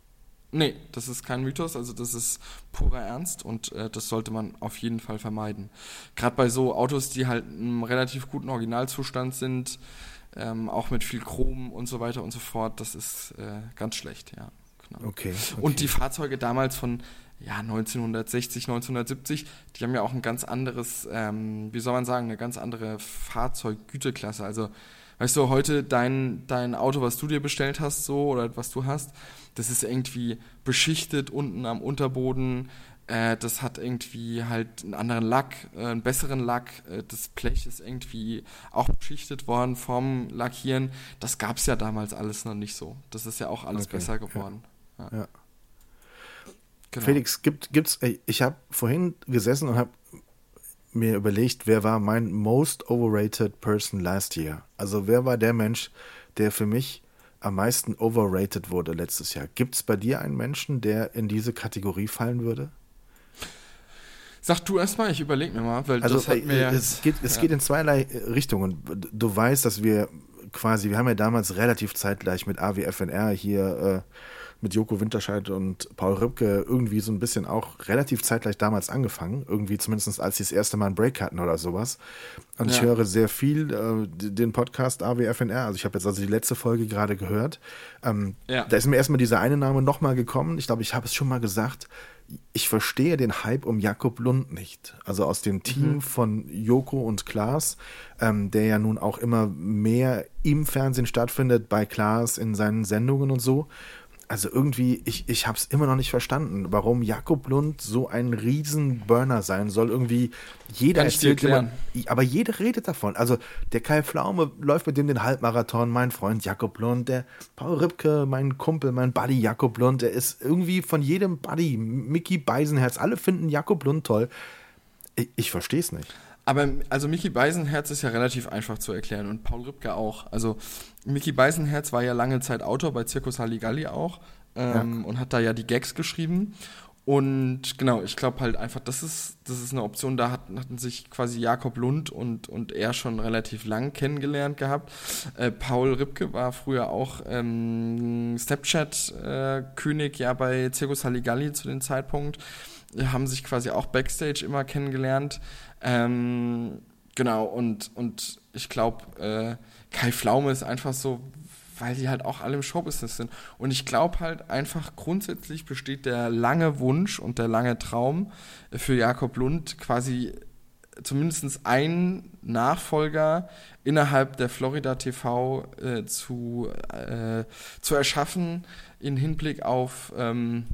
Nee, das ist kein Mythos, also das ist purer Ernst und äh, das sollte man auf jeden Fall vermeiden. Gerade bei so Autos, die halt im relativ guten Originalzustand sind, ähm, auch mit viel Chrom und so weiter und so fort, das ist äh, ganz schlecht, ja. Genau. Okay. okay. Und die Fahrzeuge damals von ja, 1960, 1970, die haben ja auch ein ganz anderes, ähm, wie soll man sagen, eine ganz andere Fahrzeuggüteklasse. Also, weißt du, heute dein, dein Auto, was du dir bestellt hast, so oder was du hast, das ist irgendwie beschichtet unten am Unterboden. Äh, das hat irgendwie halt einen anderen Lack, äh, einen besseren Lack. Äh, das Blech ist irgendwie auch beschichtet worden vom Lackieren. Das gab es ja damals alles noch nicht so. Das ist ja auch alles Okay, besser geworden. Ja. Ja. Genau. Felix, gibt, gibt's, ich habe vorhin gesessen und habe mir überlegt, wer war mein most overrated person last year? Also wer war der Mensch, der für mich am meisten overrated wurde letztes Jahr? Gibt es bei dir einen Menschen, der in diese Kategorie fallen würde? Sag du erstmal, ich überlege mir mal, weil Also das hat äh, mir. es, geht, es ja. geht in zweierlei äh, Richtungen. Du weißt, dass wir quasi, wir haben ja damals relativ zeitgleich mit AWFNR hier äh, mit Joko Winterscheid und Paul Rübke irgendwie so ein bisschen auch relativ zeitgleich damals angefangen. Irgendwie zumindest als sie das erste Mal einen Break hatten oder sowas. Und ich Ja. höre sehr viel äh, den Podcast AWFNR. Also ich habe jetzt also die letzte Folge gerade gehört. Ähm, Ja. Da ist mir erstmal dieser eine Name nochmal gekommen. Ich glaube, ich habe es schon mal gesagt. Ich verstehe den Hype um Jakob Lund nicht. Also aus dem Team von Joko und Klaas, ähm, der ja nun auch immer mehr im Fernsehen stattfindet, bei Klaas in seinen Sendungen und so. Also irgendwie, ich, ich habe es immer noch nicht verstanden, warum Jakob Lund so ein Riesenburner sein soll. Irgendwie jeder erzählt immer, aber jeder redet davon. Also der Kai Pflaume läuft mit dem den Halbmarathon, mein Freund Jakob Lund, der Paul Ripke, mein Kumpel, mein Buddy Jakob Lund, der ist irgendwie von jedem Buddy, Mickey Beisenherz, alle finden Jakob Lund toll. Ich, ich verstehe es nicht. Aber also Mickey Beisenherz ist ja relativ einfach zu erklären und Paul Ripke auch. Also Mickey Beisenherz war ja lange Zeit Autor bei Circus Halligalli auch ähm, und hat da ja die Gags geschrieben. Und genau, ich glaube halt einfach, das ist, das ist eine Option, da hat, hatten sich quasi Jakob Lund und, und er schon relativ lang kennengelernt gehabt. Äh, Paul Ripke war früher auch ähm, Snapchat-König äh, ja bei Circus Halligalli zu dem Zeitpunkt. Haben sich quasi auch Backstage immer kennengelernt. Ähm, genau, und, und ich glaube, äh, Kai Pflaume ist einfach so, weil die halt auch alle im Showbusiness sind. Und ich glaube halt einfach grundsätzlich besteht der lange Wunsch und der lange Traum für Jakob Lund quasi zumindest einen Nachfolger innerhalb der Florida TV äh, zu, äh, zu erschaffen in Hinblick auf ähm,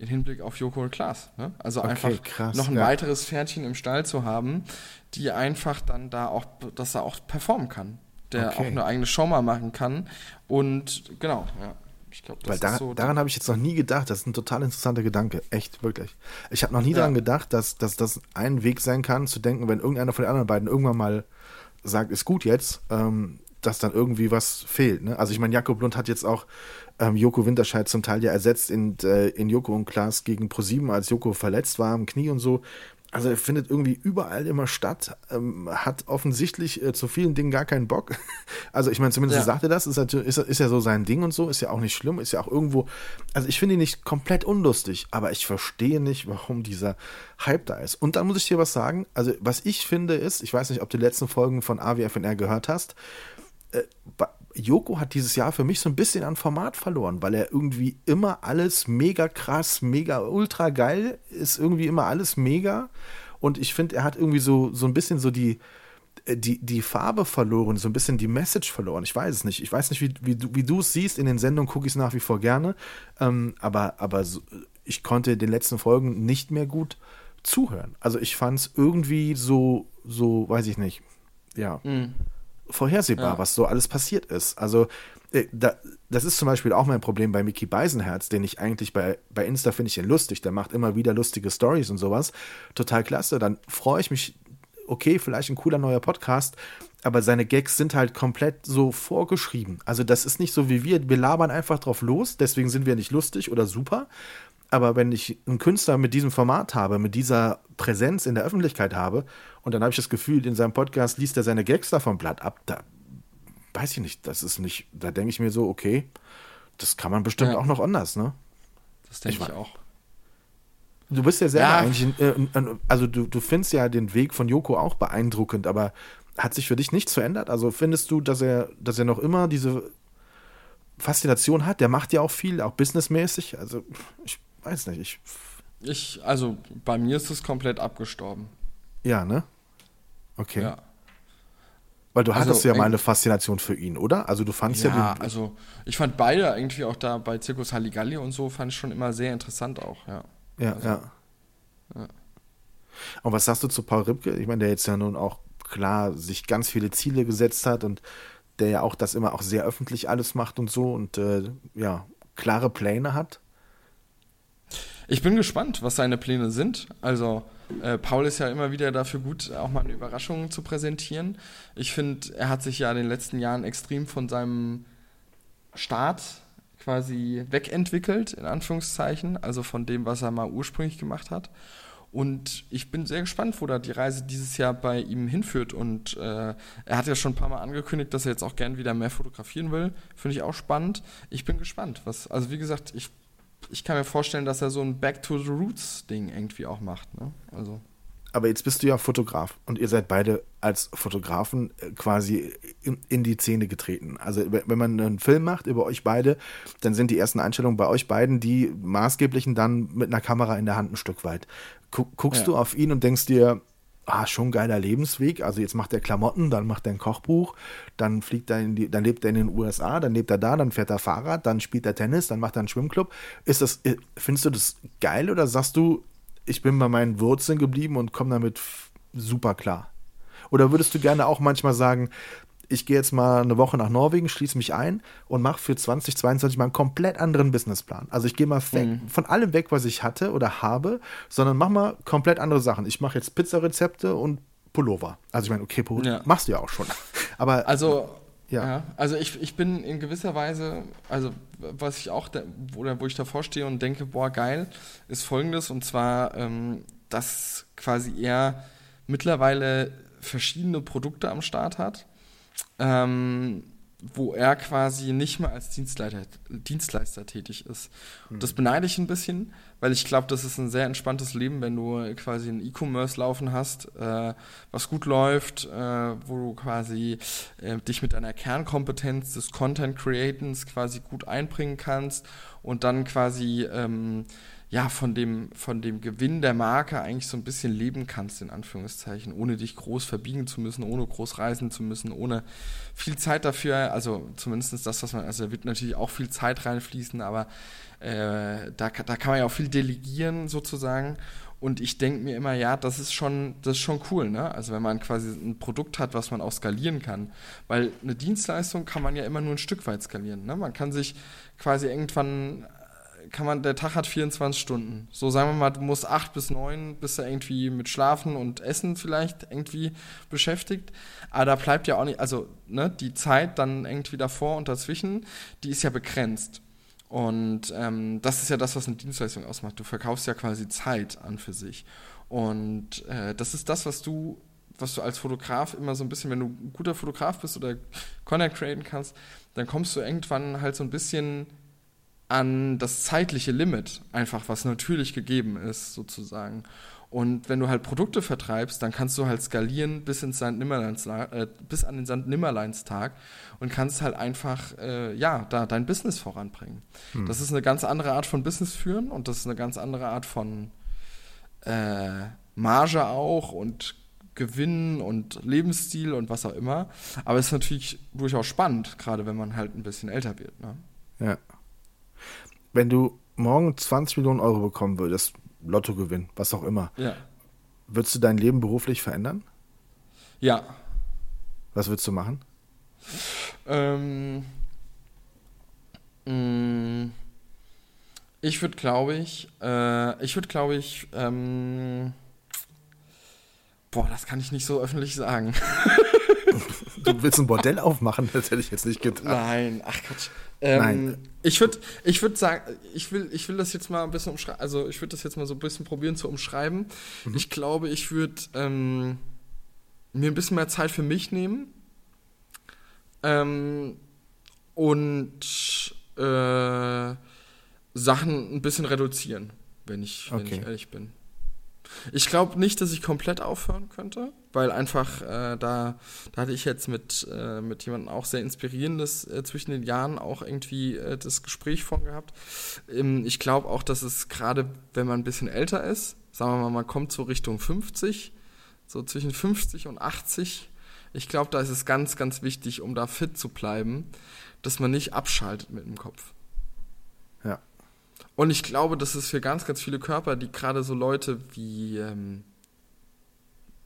in Hinblick auf Joko und Klaas. Ne? Also okay, einfach krass, noch ein ja. weiteres Pferdchen im Stall zu haben, die einfach dann da auch, dass er auch performen kann der okay. auch eine eigene Show mal machen kann. Und genau, ja. Ich glaube, das Weil da, so daran habe ich jetzt noch nie gedacht. Das ist ein total interessanter Gedanke. Echt, wirklich. Ich habe noch nie ja. daran gedacht, dass, dass das ein Weg sein kann, zu denken, wenn irgendeiner von den anderen beiden irgendwann mal sagt, ist gut jetzt, ähm, dass dann irgendwie was fehlt. Ne? Also ich meine, Jakob Lund hat jetzt auch ähm, Joko Winterscheid zum Teil ja ersetzt in, äh, in Joko und Klaas gegen ProSieben, als Joko verletzt war am Knie und so also er findet irgendwie überall immer statt, ähm, hat offensichtlich äh, zu vielen Dingen gar keinen Bock. Also ich meine, zumindest ja. sagt er das, ist, ist, ist ja so sein Ding und so, ist ja auch nicht schlimm, ist ja auch irgendwo, also ich finde ihn nicht komplett unlustig, aber ich verstehe nicht, warum dieser Hype da ist. Und dann muss ich dir was sagen, also was ich finde ist, ich weiß nicht, ob du die letzten Folgen von AWFNR gehört hast, äh, Joko hat dieses Jahr für mich so ein bisschen an Format verloren, weil er irgendwie immer alles mega krass, mega ultra geil ist, irgendwie immer alles mega. Und ich finde, er hat irgendwie so, so ein bisschen so die, äh, die, die Farbe verloren, so ein bisschen die Message verloren. Ich weiß es nicht. Ich weiß nicht, wie, wie, wie du es siehst. In den Sendungen gucke ich es nach wie vor gerne. Ähm, aber aber so, ich konnte den letzten Folgen nicht mehr gut zuhören. Also ich fand es irgendwie so, so, weiß ich nicht. Ja. Mhm vorhersehbar, ja. was so alles passiert ist. Also äh, da, das ist zum Beispiel auch mein Problem bei Mickey Beisenherz, den ich eigentlich bei, bei Insta finde ich ihn lustig. Der macht immer wieder lustige Stories und sowas. Total klasse. Dann freue ich mich, okay, vielleicht ein cooler neuer Podcast, aber seine Gags sind halt komplett so vorgeschrieben. Also das ist nicht so wie wir, wir labern einfach drauf los, deswegen sind wir nicht lustig oder super. Aber wenn ich einen Künstler mit diesem Format habe, mit dieser Präsenz in der Öffentlichkeit habe, und dann habe ich das Gefühl, in seinem Podcast liest er seine Gags davon Blatt ab. Da weiß ich nicht, das ist nicht, da denke ich mir so, okay, das kann man bestimmt ja. auch noch anders, ne? Das denke ich, ich, auch. Du bist ja selber ja. eigentlich, äh, also du, du findest ja den Weg von Joko auch beeindruckend, aber hat sich für dich nichts verändert? Also findest du, dass er, dass er noch immer diese Faszination hat? Der macht ja auch viel, auch businessmäßig. Also ich weiß nicht, ich. Ich, also bei mir ist es komplett abgestorben. Ja, ne? Okay. Ja. Weil du hattest also, ja mal eine Faszination für ihn, oder? Also du fandst ja, ja also ich fand beide irgendwie auch da bei Zirkus Halligalli und so fand ich schon immer sehr interessant auch, ja. Ja, also, ja. ja. Und was sagst du zu Paul Ripke? Ich meine, der jetzt ja nun auch klar sich ganz viele Ziele gesetzt hat und der ja auch das immer auch sehr öffentlich alles macht und so und äh, ja, klare Pläne hat. Ich bin gespannt, was seine Pläne sind. Also äh, Paul ist ja immer wieder dafür gut, auch mal eine Überraschung zu präsentieren. Ich finde, er hat sich ja in den letzten Jahren extrem von seinem Start quasi wegentwickelt, in Anführungszeichen, also von dem, was er mal ursprünglich gemacht hat. Und ich bin sehr gespannt, wo da die Reise dieses Jahr bei ihm hinführt. Und äh, er hat ja schon ein paar Mal angekündigt, dass er jetzt auch gern wieder mehr fotografieren will. Finde ich auch spannend. Ich bin gespannt. Was, also wie gesagt, ich ich kann mir vorstellen, dass er so ein Back to the Roots Ding irgendwie auch macht. Ne? Also. Aber jetzt bist du ja Fotograf und ihr seid beide als Fotografen äh, quasi in, in, die Szene getreten. Also wenn man einen Film macht über euch beide, dann sind die ersten Einstellungen bei euch beiden die maßgeblichen dann mit einer Kamera in der Hand ein Stück weit. Guckst ja. du auf ihn und denkst dir, ah, schon geiler Lebensweg. Also jetzt macht er Klamotten, dann macht er ein Kochbuch, dann fliegt er in die, dann lebt er in den USA, dann lebt er da, dann fährt er Fahrrad, dann spielt er Tennis, dann macht er einen Schwimmclub. Ist das, äh, findest du das geil oder sagst du, ich bin bei meinen Wurzeln geblieben und komme damit super klar? Oder würdest du gerne auch manchmal sagen, ich gehe jetzt mal eine Woche nach Norwegen, schließe mich ein und mache für 2022 mal einen komplett anderen Businessplan. Also ich gehe mal mhm. von allem weg, was ich hatte oder habe, sondern mach mal komplett andere Sachen. Ich mache jetzt Pizzarezepte und Pullover. Also ich meine, okay, Pullover ja. machst du ja auch schon. Aber also Ja. ja. also ich, ich bin in gewisser Weise, also was ich auch, oder wo ich davor stehe und denke, boah, geil, ist folgendes, und zwar, ähm, dass quasi er mittlerweile verschiedene Produkte am Start hat, ähm, wo er quasi nicht mehr als Dienstleister, Dienstleister tätig ist. Mhm. Das beneide ich ein bisschen, weil ich glaube, das ist ein sehr entspanntes Leben, wenn du quasi ein E-Commerce laufen hast, äh, was gut läuft, äh, wo du quasi äh, dich mit deiner Kernkompetenz des Content Createns quasi gut einbringen kannst und dann quasi ähm, ja, von dem, von dem Gewinn der Marke eigentlich so ein bisschen leben kannst, in Anführungszeichen, ohne dich groß verbiegen zu müssen, ohne groß reisen zu müssen, ohne viel Zeit dafür, also zumindest das, was man, also da wird natürlich auch viel Zeit reinfließen, aber äh, da, da kann man ja auch viel delegieren sozusagen. Und ich denke mir immer, ja, das ist schon, das ist schon cool, ne? Also wenn man quasi ein Produkt hat, was man auch skalieren kann. Weil eine Dienstleistung kann man ja immer nur ein Stück weit skalieren. Ne? Man kann sich quasi irgendwann kann man, der Tag hat 24 Stunden. So sagen wir mal, du musst acht bis neun, bist du irgendwie mit Schlafen und Essen vielleicht irgendwie beschäftigt. Aber da bleibt ja auch nicht, also ne, die Zeit dann irgendwie davor und dazwischen, die ist ja begrenzt. Und ähm, das ist ja das, was eine Dienstleistung ausmacht. Du verkaufst ja quasi Zeit an für sich. Und äh, das ist das, was du, was du als Fotograf immer so ein bisschen, wenn du ein guter Fotograf bist oder Content createn kannst, dann kommst du irgendwann halt so ein bisschen an das zeitliche Limit, einfach was natürlich gegeben ist, sozusagen. Und wenn du halt Produkte vertreibst, dann kannst du halt skalieren bis, ins St. Äh, bis an den St. Nimmerleinstag und kannst halt einfach, äh, ja, da dein Business voranbringen. Hm. Das ist eine ganz andere Art von Business führen und das ist eine ganz andere Art von äh, Marge auch und Gewinn und Lebensstil und was auch immer. Aber es ist natürlich durchaus spannend, gerade wenn man halt ein bisschen älter wird. Ne? Ja wenn du morgen 20 Millionen Euro bekommen würdest, Lottogewinn, was auch immer, ja. würdest du dein Leben beruflich verändern? Ja. Was würdest du machen? Ähm, mh, mm, ich würde, glaube ich, äh, ich würde, glaube ich, ähm, boah, das kann ich nicht so öffentlich sagen. du willst ein Bordell aufmachen? Das hätte ich jetzt nicht getan. Nein, ach Quatsch. Ähm, Nein. Ich würde ich würd sagen, ich will, ich will das jetzt mal ein bisschen umschreiben, also ich würde das jetzt mal so ein bisschen probieren zu umschreiben. Mhm. Ich glaube, ich würde ähm, mir ein bisschen mehr Zeit für mich nehmen ähm, und äh, Sachen ein bisschen reduzieren, wenn ich, wenn okay. ich ehrlich bin. Ich glaube nicht, dass ich komplett aufhören könnte, weil einfach äh, da, da hatte ich jetzt mit, äh, mit jemandem auch sehr inspirierendes äh, zwischen den Jahren auch irgendwie äh, das Gespräch von gehabt. Ähm, ich glaube auch, dass es gerade, wenn man ein bisschen älter ist, sagen wir mal, man kommt so Richtung 50, so zwischen 50 und 80, ich glaube, da ist es ganz, ganz wichtig, um da fit zu bleiben, dass man nicht abschaltet mit dem Kopf. Und ich glaube, das ist für ganz, ganz viele Körper, die gerade so Leute wie, ähm,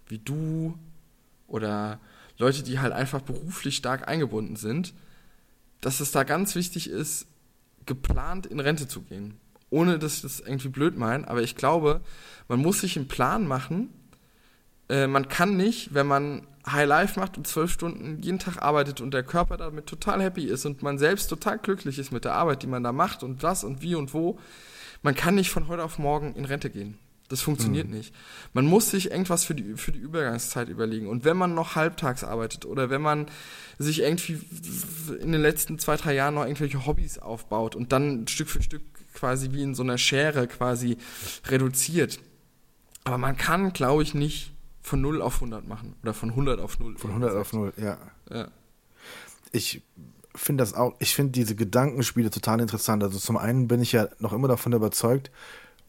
wie du oder Leute, die halt einfach beruflich stark eingebunden sind, dass es da ganz wichtig ist, geplant in Rente zu gehen. Ohne dass ich das irgendwie blöd meine, aber ich glaube, man muss sich einen Plan machen. Äh, man kann nicht, wenn man High Life macht und zwölf Stunden jeden Tag arbeitet und der Körper damit total happy ist und man selbst total glücklich ist mit der Arbeit, die man da macht und was und wie und wo, man kann nicht von heute auf morgen in Rente gehen. Das funktioniert mhm. nicht. Man muss sich irgendwas für die, für die Übergangszeit überlegen. Und wenn man noch halbtags arbeitet oder wenn man sich irgendwie in den letzten zwei, drei Jahren noch irgendwelche Hobbys aufbaut und dann Stück für Stück quasi wie in so einer Schere quasi reduziert. Aber man kann, glaube ich, nicht von 0 auf 100 machen. Oder von 100 auf 0. Von 100 auf 0, ja. ja. Ich finde das auch, ich finde diese Gedankenspiele total interessant. Also zum einen bin ich ja noch immer davon überzeugt,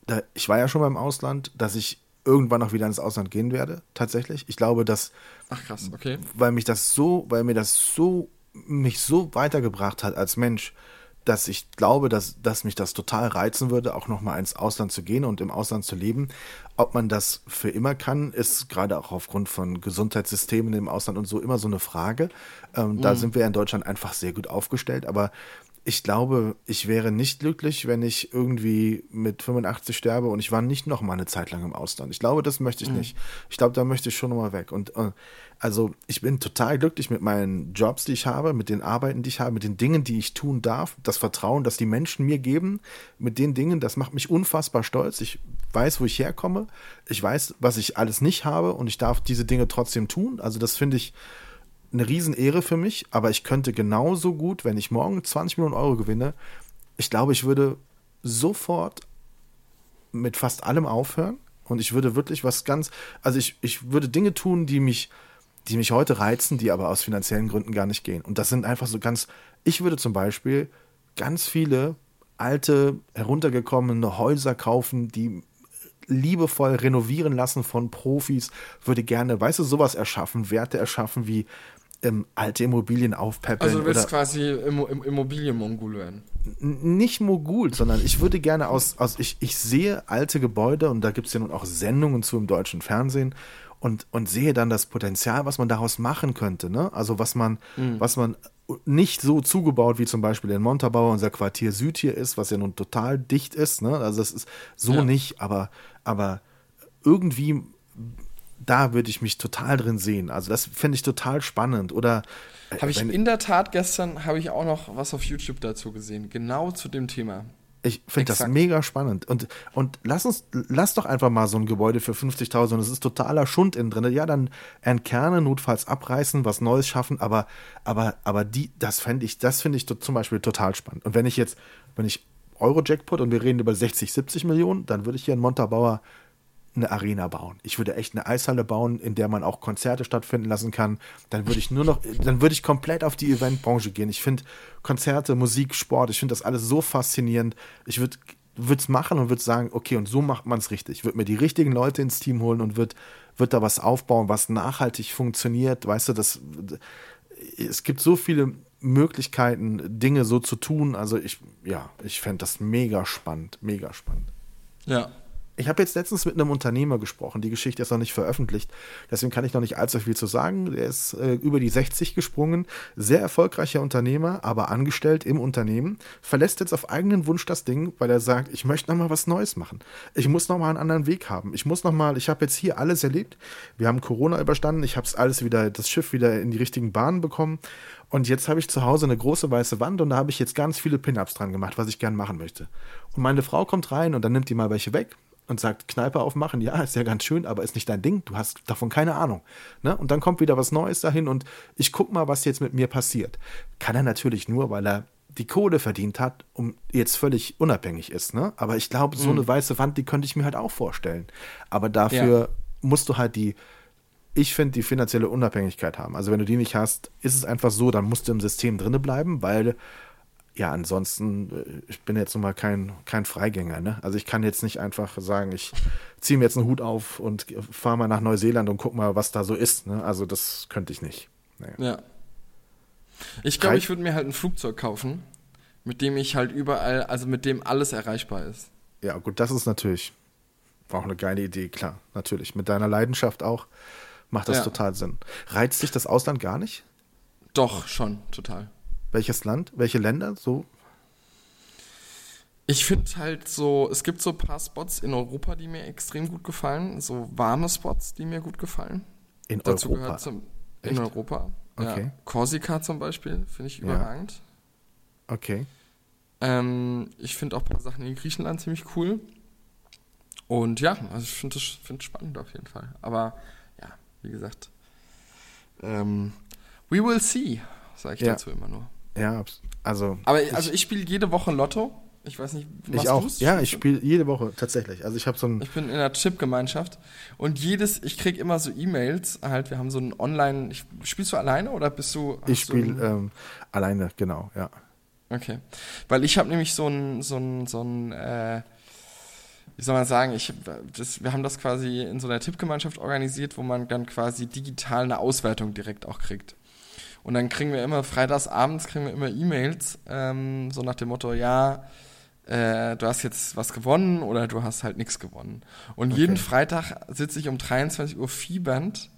da, ich war ja schon beim Ausland, dass ich irgendwann noch wieder ins Ausland gehen werde, tatsächlich. Ich glaube, dass. Ach krass, okay. Weil mich das so, weil mir das so, mich so weitergebracht hat als Mensch, dass ich glaube, dass, dass mich das total reizen würde, auch nochmal ins Ausland zu gehen und im Ausland zu leben. Ob man das für immer kann, ist gerade auch aufgrund von Gesundheitssystemen im Ausland und so immer so eine Frage. Ähm, mhm. Da sind wir in Deutschland einfach sehr gut aufgestellt, aber ich glaube, ich wäre nicht glücklich, wenn ich irgendwie mit 85 sterbe und ich war nicht noch mal eine Zeit lang im Ausland. Ich glaube, das möchte ich mhm. nicht. Ich glaube, da möchte ich schon noch mal weg. Und äh, also ich bin total glücklich mit meinen Jobs, die ich habe, mit den Arbeiten, die ich habe, mit den Dingen, die ich tun darf, das Vertrauen, das die Menschen mir geben, mit den Dingen, das macht mich unfassbar stolz. Ich weiß, wo ich herkomme, ich weiß, was ich alles nicht habe und ich darf diese Dinge trotzdem tun. Also das finde ich eine Riesenehre für mich, aber ich könnte genauso gut, wenn ich morgen 20 Millionen Euro gewinne, ich glaube, ich würde sofort mit fast allem aufhören und ich würde wirklich was ganz, also ich, ich würde Dinge tun, die mich, die mich heute reizen, die aber aus finanziellen Gründen gar nicht gehen. Und das sind einfach so ganz, ich würde zum Beispiel ganz viele alte, heruntergekommene Häuser kaufen, die liebevoll renovieren lassen von Profis, würde gerne, weißt du, sowas erschaffen, Werte erschaffen wie ähm, alte Immobilien aufpeppeln. Also du willst quasi Immo Immobilienmogul werden? Nicht Mogul, sondern ich würde gerne aus, aus ich, ich sehe alte Gebäude und da gibt es ja nun auch Sendungen zu im deutschen Fernsehen und, und sehe dann das Potenzial, was man daraus machen könnte. Ne? Also was man, mhm. was man nicht so zugebaut wie zum Beispiel in Montabaur, unser Quartier Süd hier ist, was ja nun total dicht ist. Ne? Also das ist so ja. nicht, aber, aber irgendwie da würde ich mich total drin sehen. Also das finde ich total spannend. Oder äh, habe ich in der Tat gestern habe ich auch noch was auf YouTube dazu gesehen, genau zu dem Thema. Ich finde das mega spannend. Und, und lass uns, lass doch einfach mal so ein Gebäude für 50.000 und es ist totaler Schund innen drin. Ja, dann entkernen, notfalls abreißen, was Neues schaffen, aber, aber, aber die, das fände ich, das finde ich zum Beispiel total spannend. Und wenn ich jetzt, wenn ich Euro-Jackpot und wir reden über 60, 70 Millionen, dann würde ich hier in Montabaur eine Arena bauen. Ich würde echt eine Eishalle bauen, in der man auch Konzerte stattfinden lassen kann. Dann würde ich nur noch, dann würde ich komplett auf die Eventbranche gehen. Ich finde Konzerte, Musik, Sport, ich finde das alles so faszinierend. Ich würde es machen und würde sagen, okay, und so macht man es richtig. Ich würde mir die richtigen Leute ins Team holen und würde würd da was aufbauen, was nachhaltig funktioniert. Weißt du, das, es gibt so viele Möglichkeiten, Dinge so zu tun. Also ich, ja, ich fände das mega spannend, mega spannend. Ja, ich habe jetzt letztens mit einem Unternehmer gesprochen. Die Geschichte ist noch nicht veröffentlicht. Deswegen kann ich noch nicht allzu viel zu sagen. Er ist äh, über die 60 gesprungen. Sehr erfolgreicher Unternehmer, aber angestellt im Unternehmen. Verlässt jetzt auf eigenen Wunsch das Ding, weil er sagt, ich möchte noch mal was Neues machen. Ich muss noch mal einen anderen Weg haben. Ich muss noch mal, ich habe jetzt hier alles erlebt. Wir haben Corona überstanden. Ich habe es alles wieder, das Schiff wieder in die richtigen Bahnen bekommen. Und jetzt habe ich zu Hause eine große weiße Wand und da habe ich jetzt ganz viele Pin-Ups dran gemacht, was ich gern machen möchte. Und meine Frau kommt rein und dann nimmt die mal welche weg und sagt, Kneipe aufmachen, ja, ist ja ganz schön, aber ist nicht dein Ding, du hast davon keine Ahnung. Ne? Und dann kommt wieder was Neues dahin und ich guck mal, was jetzt mit mir passiert. Kann er natürlich nur, weil er die Kohle verdient hat, um jetzt völlig unabhängig ist. Ne? Aber ich glaube, so mhm. eine weiße Wand, die könnte ich mir halt auch vorstellen. Aber dafür ja. musst du halt die, ich finde, die finanzielle Unabhängigkeit haben. Also wenn du die nicht hast, ist es einfach so, dann musst du im System drinne bleiben, weil ja, ansonsten, äh, ich bin jetzt nun mal kein, kein Freigänger. Ne? Also ich kann jetzt nicht einfach sagen, ich ziehe mir jetzt einen Hut auf und fahre mal nach Neuseeland und guck mal, was da so ist. Ne? Also das könnte ich nicht. Nee. Ja. Ich glaube, ich würde mir halt ein Flugzeug kaufen, mit dem ich halt überall, also mit dem alles erreichbar ist. Ja, gut, das ist natürlich auch eine geile Idee, klar, natürlich. Mit deiner Leidenschaft auch macht das ja. total Sinn. Reizt dich das Ausland gar nicht? Doch, schon, total. Welches Land? Welche Länder? So? Ich finde halt so, es gibt so ein paar Spots in Europa, die mir extrem gut gefallen. So warme Spots, die mir gut gefallen. In Dazu Europa? Gehört zum, in Europa. Okay. Ja. Korsika zum Beispiel, finde ich überragend. Ja. Okay. Ähm, ich finde auch ein paar Sachen in Griechenland ziemlich cool. Und ja, also ich finde es find spannend auf jeden Fall. Aber ja, wie gesagt, ähm, we will see, sage ich ja. dazu immer nur. Ja, also. Aber also ich spiele jede Woche Lotto. Ich weiß nicht, was ich auch. Du's? Ja, ich spiele jede Woche tatsächlich. Also ich habe so ein. Ich bin in einer Chip-Gemeinschaft und jedes, ich kriege immer so E-Mails. Halt, wir haben so ein Online. Ich, spielst du alleine oder bist du? Ich spiele ähm, alleine, genau, ja. Okay, weil ich habe nämlich so ein so ein so ein äh, wie soll man sagen, ich, das, wir haben das quasi in so einer Tippgemeinschaft organisiert, wo man dann quasi digital eine Auswertung direkt auch kriegt. Und dann kriegen wir immer, freitags abends kriegen wir immer E-Mails, ähm, so nach dem Motto, ja, äh, du hast jetzt was gewonnen oder du hast halt nichts gewonnen. Und okay. jeden Freitag sitze ich um 23 Uhr fiebernd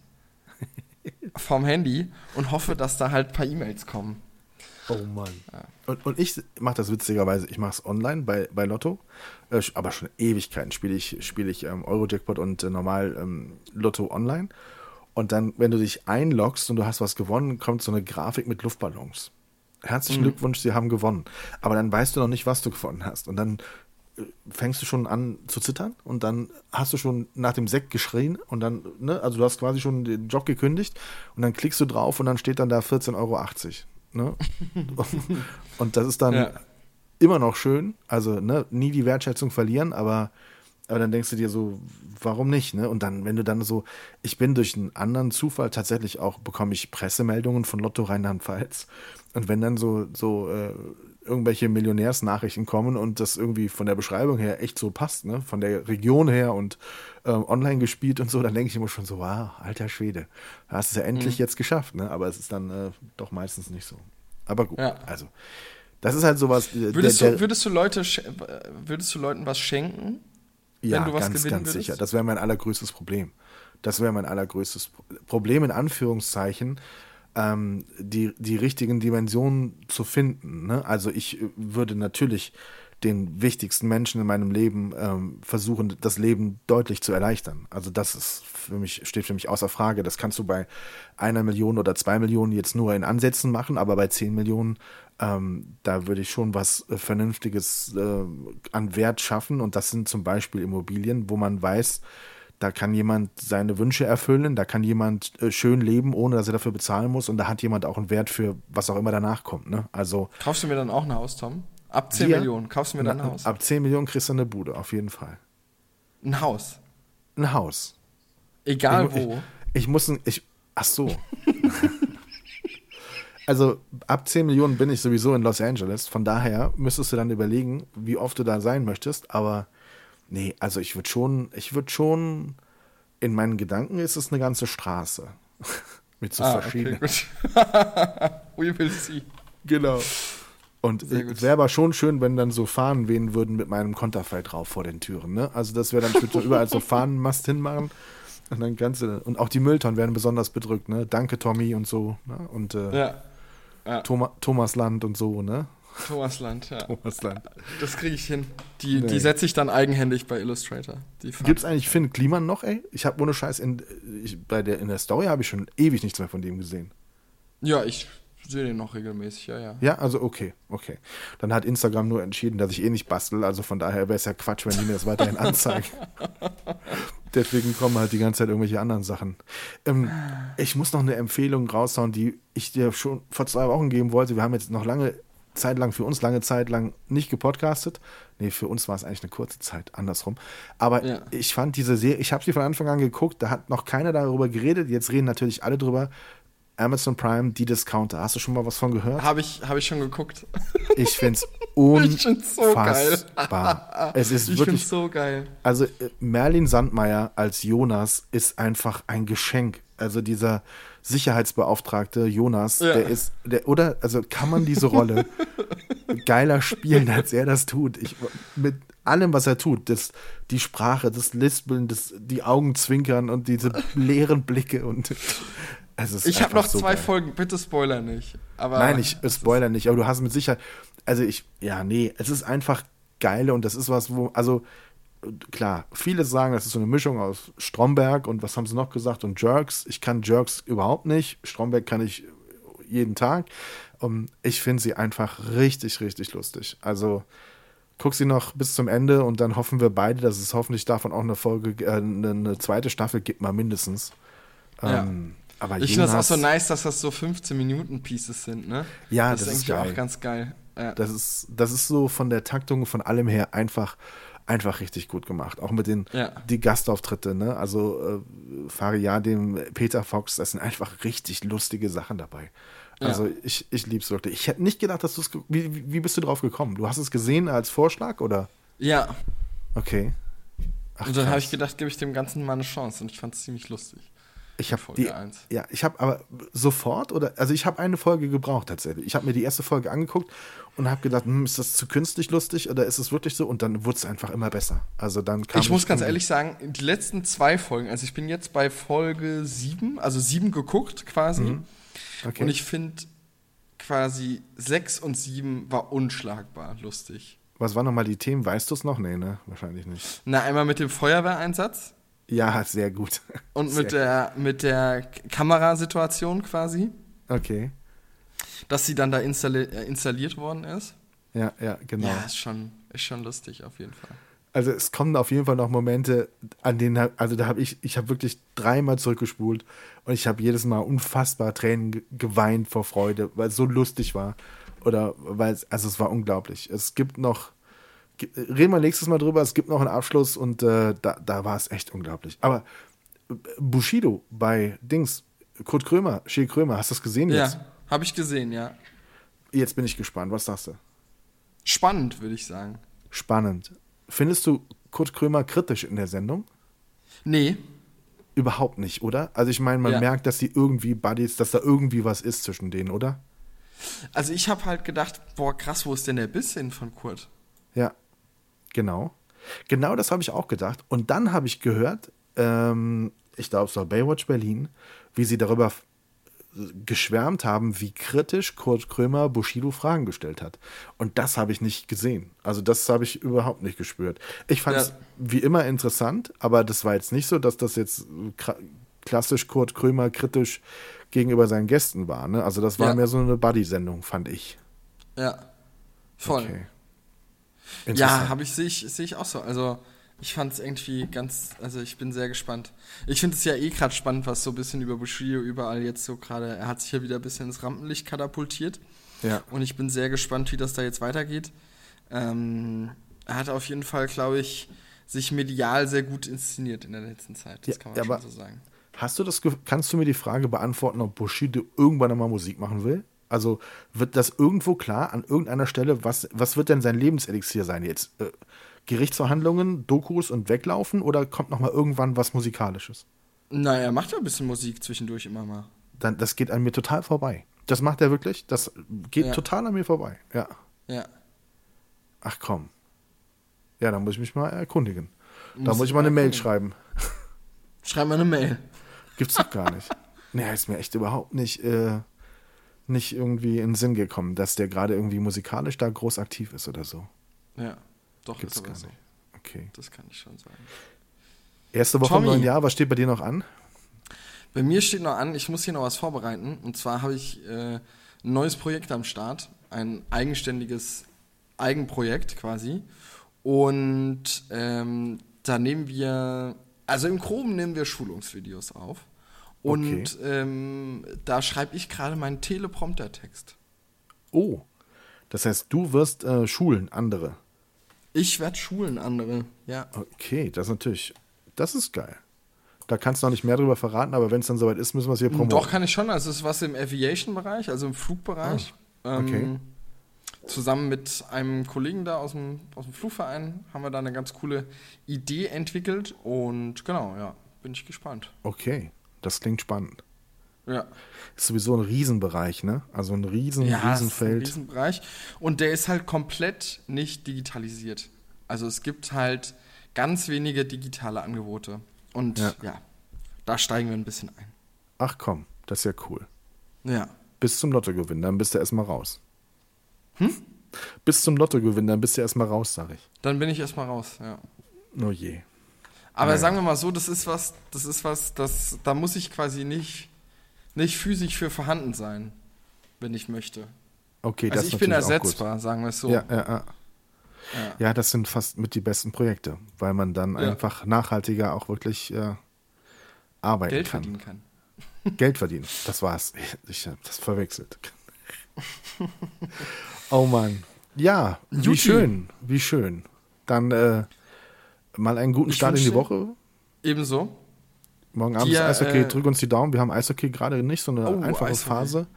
vorm Handy und hoffe, dass da halt ein paar E-Mails kommen. Oh Mann. Und, und ich mache das witzigerweise, ich mache es online bei, bei Lotto, äh, aber schon Ewigkeiten spiele ich, spiel ich ähm, Eurojackpot und äh, normal ähm, Lotto online. Und dann, wenn du dich einloggst und du hast was gewonnen, kommt so eine Grafik mit Luftballons. Herzlichen Mhm. Glückwunsch, Sie haben gewonnen. Aber dann weißt du noch nicht, was du gewonnen hast. Und dann äh, fängst du schon an zu zittern und dann hast du schon nach dem Sekt geschrien und dann, ne, also du hast quasi schon den Job gekündigt und dann klickst du drauf und dann steht dann da 14,80 Euro. Ne? und das ist dann Ja. immer noch schön, also ne, nie die Wertschätzung verlieren, aber, aber dann denkst du dir so, warum nicht? Ne? Und dann, wenn du dann so, ich bin durch einen anderen Zufall tatsächlich auch, bekomme ich Pressemeldungen von Lotto Rheinland-Pfalz. Und wenn dann so, so äh, irgendwelche Millionärsnachrichten kommen und das irgendwie von der Beschreibung her echt so passt, ne? von der Region her und ähm, online gespielt und so, dann denke ich immer schon so, wow, alter Schwede, hast es ja endlich jetzt geschafft, ne? aber es ist dann äh, doch meistens nicht so. Aber gut, Ja. also das ist halt sowas. äh, Würdest, der, du, würdest, du Leute, würdest du Leuten was schenken? Ja, wenn du was ganz, gewinnen ganz sicher. Das wäre mein allergrößtes Problem. Das wäre mein allergrößtes Pro- Problem, in Anführungszeichen, ähm, die, die richtigen Dimensionen zu finden. Ne? Also ich äh, würde natürlich den wichtigsten Menschen in meinem Leben ähm, versuchen, das Leben deutlich zu erleichtern. Also das ist für mich, steht für mich außer Frage. Das kannst du bei einer Million oder zwei Millionen jetzt nur in Ansätzen machen, aber bei zehn Millionen, ähm, da würde ich schon was äh, Vernünftiges äh, an Wert schaffen. Und das sind zum Beispiel Immobilien, wo man weiß, da kann jemand seine Wünsche erfüllen, da kann jemand äh, schön leben, ohne dass er dafür bezahlen muss. Und da hat jemand auch einen Wert für was auch immer danach kommt. Ne? Also Kaufst du mir dann auch ein Haus, Tom? Ab 10 Dir? Millionen. Kaufst du mir dann ein Haus? ab 10 Millionen kriegst du eine Bude, auf jeden Fall. Ein Haus. Ein Haus. Egal ich, wo. Ich, ich muss ein, ich, ach so. also ab 10 Millionen bin ich sowieso in Los Angeles. Von daher müsstest du dann überlegen, wie oft du da sein möchtest. Aber nee, also ich würde schon, ich würde schon, in meinen Gedanken ist es eine ganze Straße. Mit so ah, okay, verschiedenen. gut. We will see. Genau. Und es wäre aber schon schön, wenn dann so Fahnen wehen würden mit meinem Konterfei drauf vor den Türen. Ne? Also das wäre dann, so überall so Fahnenmast hinmachen. Und dann ganze, und auch die Mülltonnen werden besonders bedrückt, ne? Danke, Tommy und so, ne? Und äh, Ja. Ja. Thoma, Thomasland und so, ne? Thomasland, ja. Thomasland. Das kriege ich hin. Die, Nee. die setze ich dann eigenhändig bei Illustrator. Gibt es eigentlich Finn Kliman noch, ey? Ich habe ohne Scheiß, in, ich, bei der, in der Story habe ich schon ewig nichts mehr von dem gesehen. Ja, ich sehe den noch regelmäßig, ja, ja. Ja, also okay, okay. Dann hat Instagram nur entschieden, dass ich eh nicht bastel, also von daher wäre es ja Quatsch, wenn die mir das weiterhin anzeigen. Deswegen kommen halt die ganze Zeit irgendwelche anderen Sachen. Ähm, ich muss noch eine Empfehlung raushauen, die ich dir schon vor zwei Wochen geben wollte. Wir haben jetzt noch lange Zeit lang, für uns lange Zeit lang nicht gepodcastet. Nee, für uns war es eigentlich eine kurze Zeit, andersrum. Aber Ja. ich fand diese Serie, ich habe sie von Anfang an geguckt, da hat noch keiner darüber geredet. Jetzt reden natürlich alle drüber. Amazon Prime, die Discounter. Hast du schon mal was von gehört? Habe ich, hab ich schon geguckt. Ich finde es unfassbar. es ist ich wirklich, so geil. also äh, Merlin Sandmeier als Jonas ist einfach ein Geschenk. Also dieser Sicherheitsbeauftragte Jonas, Ja. der ist, der, oder, also kann man diese Rolle geiler spielen, als er das tut. Ich, mit allem, was er tut, das, die Sprache, das Lispeln, das, die Augenzwinkern und diese leeren Blicke und Ich habe noch so zwei geil. Folgen, bitte Spoiler nicht. Aber Nein, ich äh, spoiler nicht, aber du hast mit Sicherheit. Also ich, ja, nee, es ist einfach geil und das ist was, wo, also klar, viele sagen, das ist so eine Mischung aus Stromberg und was haben sie noch gesagt und Jerks. Ich kann Jerks überhaupt nicht. Stromberg kann ich jeden Tag. Um, ich finde sie einfach richtig, richtig lustig. Also guck sie noch bis zum Ende und dann hoffen wir beide, dass es hoffentlich davon auch eine Folge, äh, eine, eine zweite Staffel gibt, mal mindestens. Ja. Ähm, aber ich finde das auch so nice, dass das so 15 Minuten Pieces sind, ne? Ja, das, das ist ist geil. auch ganz geil. Ja. Das ist, das ist so von der Taktung, von allem her einfach, einfach richtig gut gemacht. Auch mit den Ja. die Gastauftritte, ne? Also äh, Fariadim, Peter Fox, das sind einfach richtig lustige Sachen dabei. Ja. Also ich, ich lieb's wirklich. Ich hätte nicht gedacht, dass du es. Wie, wie- bist du drauf gekommen? Du hast es gesehen als Vorschlag oder? ja. Okay. Ach, Und dann habe ich gedacht, gebe ich dem Ganzen mal eine Chance und ich fand es ziemlich lustig. Ich habe Folge die, eins. ja, ich habe aber sofort oder also ich habe eine Folge gebraucht tatsächlich. Ich habe mir die erste Folge angeguckt und habe gedacht, hm, ist das zu künstlich lustig oder ist es wirklich so? Und dann wurde es einfach immer besser. Also dann kam Ich muss ganz ehrlich sagen, die letzten zwei Folgen, also ich bin jetzt bei Folge sieben, also sieben geguckt quasi. Mhm. Okay. Und ich finde quasi 6 und 7 war unschlagbar lustig. Was waren nochmal die Themen? Weißt du es noch? Nee, ne? Wahrscheinlich nicht. Na, einmal mit dem Feuerwehreinsatz Ja, sehr gut. und Sehr mit der, mit der Kamerasituation quasi, Okay. dass sie dann da installi äh, installiert worden ist. Ja, ja, genau. Ja, ist schon, ist schon lustig auf jeden Fall. Also es kommen auf jeden Fall noch Momente, an denen, also da habe ich, ich habe wirklich dreimal zurückgespult und ich habe jedes Mal unfassbar Tränen ge- geweint vor Freude, weil es so lustig war. Oder weil es, also es war unglaublich. Es gibt noch, reden wir nächstes Mal drüber, es gibt noch einen Abschluss und äh, da, da war es echt unglaublich. Aber äh, Bushido bei Dings, Kurt Krömer, Shea Krömer, hast du das gesehen jetzt? Ja, habe ich gesehen, ja. Jetzt bin ich gespannt, was sagst du? Spannend, würde ich sagen. Spannend. Findest du Kurt Krömer kritisch in der Sendung? Nee, Überhaupt nicht, oder? Also ich meine, man Ja. merkt, dass die irgendwie Buddies, dass da irgendwie was ist zwischen denen, oder? also ich habe halt gedacht, boah, krass, wo ist denn der Biss hin von Kurt? Ja, genau. Genau das habe ich auch gedacht. Und dann habe ich gehört, ähm, ich glaube, es war Baywatch Berlin, wie sie darüber geschwärmt haben, wie kritisch Kurt Krömer Bushido Fragen gestellt hat. Und das habe ich nicht gesehen. Also das habe ich überhaupt nicht gespürt. Ich fand es Ja. wie immer interessant, aber das war jetzt nicht so, dass das jetzt klassisch Kurt Krömer kritisch gegenüber seinen Gästen war. Ne? Also das war Ja. mehr so eine Buddy-Sendung, fand ich. Ja, voll. Okay. Ja, habe ich sehe ich sehe ich auch so. Also ich fand es irgendwie ganz, also ich bin sehr gespannt. Ich finde es ja eh gerade spannend, was so ein bisschen über Bushido überall jetzt so gerade. Er hat sich ja wieder ein bisschen ins Rampenlicht katapultiert ja. und ich bin sehr gespannt, wie das da jetzt weitergeht. Ähm, er hat auf jeden Fall, glaube ich, sich medial sehr gut inszeniert in der letzten Zeit. Das Ja, kann man ja, schon so sagen. Hast du das, kannst du mir die Frage beantworten, ob Bushido irgendwann einmal Musik machen will? Also wird das irgendwo klar an irgendeiner Stelle, was, was wird denn sein Lebenselixier sein jetzt? Äh, Gerichtsverhandlungen, Dokus und weglaufen oder kommt noch mal irgendwann was Musikalisches? Naja, er macht ja ein bisschen Musik zwischendurch immer mal. Dann, das geht an mir total vorbei. Das macht er wirklich? Das geht Ja. total an mir vorbei. Ja. Ja. Ach komm. Ja, dann muss ich mich mal erkundigen. Da Muss muss ich mal eine Mail schreiben. Schreib mal eine Mail. Gibt's doch gar nicht. Nee, ist mir echt überhaupt nicht, äh, nicht irgendwie in den Sinn gekommen, dass der gerade irgendwie musikalisch da groß aktiv ist oder so. Ja, doch, Gibt's ist aber gar so. nicht. Okay. Das kann ich schon sagen. Erste Woche Tommy. im neuen Jahr, was steht bei dir noch an? Bei mir steht noch an, ich muss hier noch was vorbereiten. Und zwar habe ich äh, ein neues Projekt am Start. Ein eigenständiges Eigenprojekt quasi. Und ähm, da nehmen wir, also im Groben nehmen wir Schulungsvideos auf. Und ähm, da schreibe ich gerade meinen Teleprompter-Text. Oh. Das heißt, du wirst äh, schulen, andere. Ich werde schulen andere, ja. Okay, das ist natürlich, das ist geil. Da kannst du noch nicht mehr drüber verraten, aber wenn es dann soweit ist, müssen wir es hier promoten. Doch, kann ich schon. Also es ist was im Aviation-Bereich, also im Flugbereich. Ah, okay. Ähm, zusammen mit einem Kollegen da aus dem, aus dem Flugverein haben wir da eine ganz coole Idee entwickelt. Und genau, ja, bin ich gespannt. Okay, das klingt spannend. Ja, Ist sowieso ein Riesenbereich, ne? Also ein riesen, ja es ist ein Riesenfeld. Riesenbereich. Und der ist halt komplett nicht digitalisiert. Also es gibt halt ganz wenige digitale Angebote. Und Ja. ja, da steigen wir ein bisschen ein. Ach komm, das ist ja cool. Ja. Bis zum Lottogewinn, dann bist du erstmal raus. Hm? Bis zum Lottogewinn, dann bist du erstmal raus, sag ich. Dann bin ich erstmal raus, ja. Oh je. Aber Naja. sagen wir mal so, das ist was, das ist was, das, da muss ich quasi nicht, nicht physisch für vorhanden sein, wenn ich möchte. Okay, das also ist ich bin ersetzbar, sagen wir es so. Ja, ja, ja. Ja. ja, das sind fast mit die besten Projekte, weil man dann Ja. einfach nachhaltiger auch wirklich äh, arbeiten Geld kann. verdienen kann. Geld verdienen, das war's. Ich habe das verwechselt. oh Mann. Ja, wie Juti. schön, wie schön. Dann äh, mal einen guten Ich Start in die Woche. Ebenso. Morgen Abend ist Eishockey, äh, drück uns die Daumen. Wir haben Eishockey gerade nicht so eine Oh, einfache Eishockey. Phase.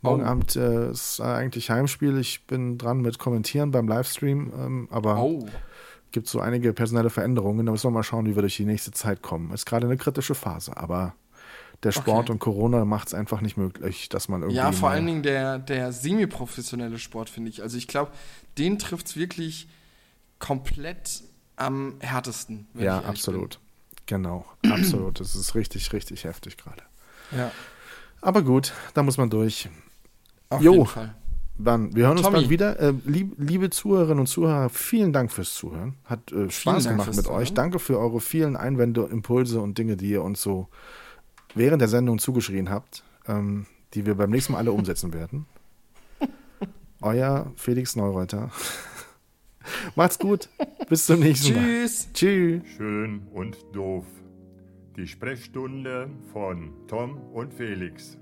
Morgen Oh. Abend äh, ist eigentlich Heimspiel. Ich bin dran mit Kommentieren beim Livestream, ähm, aber Oh. gibt so einige personelle Veränderungen. Da müssen wir mal schauen, wie wir durch die nächste Zeit kommen. Ist gerade eine kritische Phase, aber der Sport Okay. und Corona macht es einfach nicht möglich, dass man irgendwie. Ja, vor allen Dingen der, der semi-professionelle Sport, finde ich. Also ich glaube, den trifft es wirklich komplett am härtesten. Ja, absolut. Genau, absolut. Das ist richtig, richtig heftig gerade. Bin. Ja. Aber gut, da muss man durch. Auf Jo. jeden Fall. Dann, wir hören uns Tommy. bald wieder. Äh, lieb, liebe Zuhörerinnen und Zuhörer, vielen Dank fürs Zuhören. Hat äh, Spaß gemacht mit Zuhören. euch. Danke für eure vielen Einwände, Impulse und Dinge, die ihr uns so während der Sendung zugeschrien habt, ähm, die wir beim nächsten Mal alle umsetzen werden. Euer Felix Neureuter. Macht's gut. Bis zum nächsten Mal. Tschüss. Tschüss. Schön und doof. Die Sprechstunde von Tom und Felix.